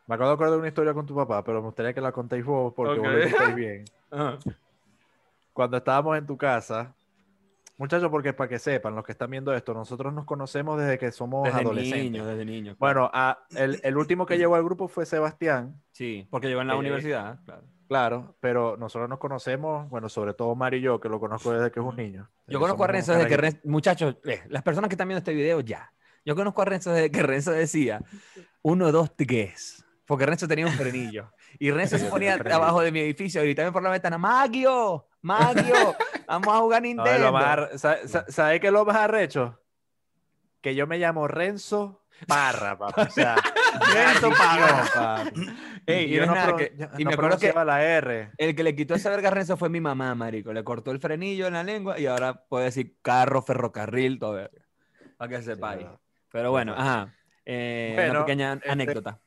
me acabo de acordar de una historia con tu papá, pero me gustaría que la contéis vos porque vos Ok. lo contáis bien. Ajá. Cuando estábamos en tu casa, muchachos, porque para que sepan, los que están viendo esto, nosotros nos conocemos desde que somos Desde adolescentes. niño, desde niño. Bueno, a- el, el último que llegó al grupo fue Sebastián, Sí, porque llegó en la Eh, universidad, claro. Claro, pero nosotros nos conocemos, bueno, sobre todo Mario y yo, que lo conozco desde que es un niño. Yo conozco a Renzo desde que. Renzo, muchachos, eh, las personas que están viendo este video ya. Yo conozco a Renzo desde que Renzo decía uno, dos, tres. Porque Renzo tenía un frenillo. Y Renzo se ponía abajo de mi edificio a gritarme por la ventana, Magio, Magio, vamos a jugar No, Nintendo. sa- ¿Sabes qué es lo más arrecho? Que yo me llamo Renzo Parra, papi. O sea, Parra. papi. Ey, y yo no pro- que- yo y no me acuerdo que la R. el que le quitó esa verga Renzo fue mi mamá, marico. Le cortó el frenillo en la lengua y ahora puede decir carro, ferrocarril, todo verga. Para que sepáis. verdad. Pero bueno, ajá. Eh, Bueno, una pequeña este- anécdota.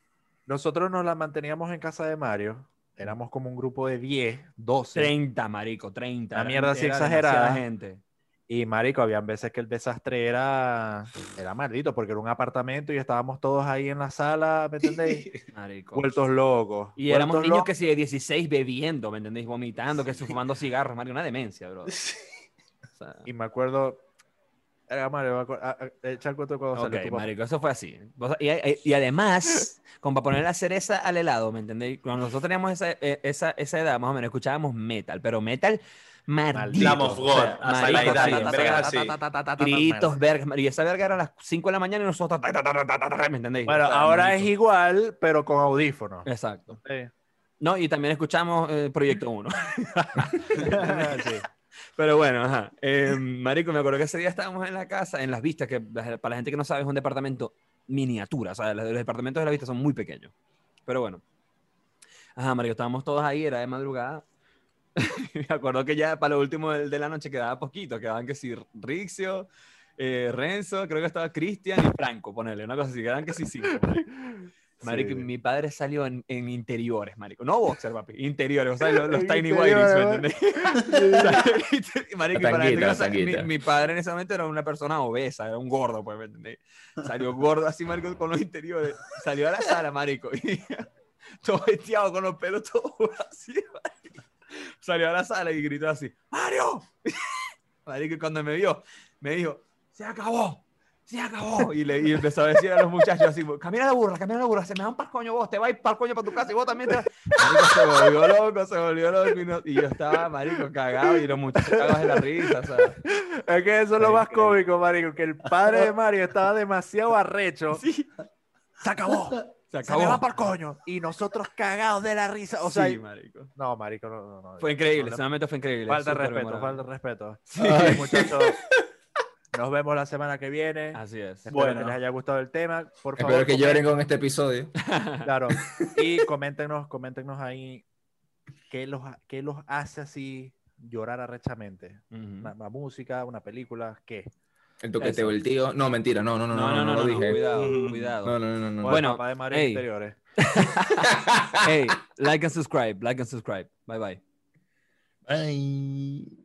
Nosotros nos la manteníamos en casa de Mario. Éramos como un grupo de 10, 12. 30, marico, 30. Una Era- mierda así era exagerada. gente. Y marico, habían veces que el desastre era, era maldito, porque era un apartamento y estábamos todos ahí en la sala, ¿me entendéis? Marico. Vueltos locos. Y éramos vueltos niños locos. que si de 16 bebiendo, ¿me entendéis? Vomitando, que se fumando cigarros, marico, una demencia, bro. O sea, Y me acuerdo... Era Mario, me acuerdo- echa el cuento cuando salió ok, tu papá. marico, eso fue así. Y, y- y además, como para poner la cereza al helado, ¿me entendéis? Cuando nosotros teníamos esa, eh, esa, esa edad, más o menos, escuchábamos metal, pero metal maldito. Lamb of God, gritos, vergas. Y esa verga era a las 5 de la mañana y nosotros. ta, ta, ta, ta, ta, ta, ¿Me entendéis? Bueno, O sea, ahora es igual, pero con audífonos. Exacto. Sí. No, y también escuchamos eh, Proyecto 1. Sí. Pero bueno, ajá. Eh, marico, me acuerdo que ese día estábamos en la casa, en las vistas, que para la gente que no sabe es un departamento miniatura. O sea, los, los departamentos de la vista son muy pequeños. Pero bueno. Ajá, marico, estábamos todos ahí, era de madrugada. me acuerdo que ya para lo último de la noche quedaba poquito. Quedaban que si Rixio, eh, Renzo, creo que estaba Cristian y Franco, ponerle una cosa así. Quedaban que sí cinco. marico. Sí. mi padre salió en, en interiores, marico. No boxer, papi. Interiores, o sea, los, los tiny whities, ¿me entendés? marico, para Tanguita, mi, mi padre en ese momento era una persona obesa, era un gordo, pues, ¿me entendés? Salió gordo así, marico, con los interiores. Salió a la sala, marico. Y todo vestido con los pelos todos así, marico. Salió a la sala y gritó así, ¡Mario! Marico, cuando me vio, me dijo, ¡se acabó! ¡Se acabó! Y, le, y empezó a decir a los muchachos así, camina la burra, camina la burra, se me van para coño vos, te vas para coño para tu casa y vos también te vas. Marico se volvió loco, se volvió loco y, no- y yo estaba, marico, cagado y los muchachos cagados de la risa, o sea. Es que eso es lo más cómico, Marico, que el padre de Mario estaba demasiado arrecho. Sí, Se acabó. Se Se me va acabó. el coño. Y nosotros cagados de la risa. O sea, sí, marico. no, Marico, no, no. no. Fue increíble, No, ese momento fue increíble. Falta súper respeto, memorable. falta de respeto. Sí. Ay, muchachos. Nos vemos la semana que viene. Así es. Espero Bueno. que les haya gustado el tema. Por favor, Espero que comenten- lloren con este episodio. Claro. Y coméntenos, coméntenos ahí qué los, qué los hace así llorar arrechamente. Ujú. Una, una música, una película, ¿qué? El toqueteo Eso. del tío. No, mentira, no, no, no, No, no, no, lo no, dije. cuidado, cuidado. No, no, no, no. No. el Bueno, papá de Mario ey. Interiores. Hey, like and subscribe, like and subscribe. Bye bye. Ay.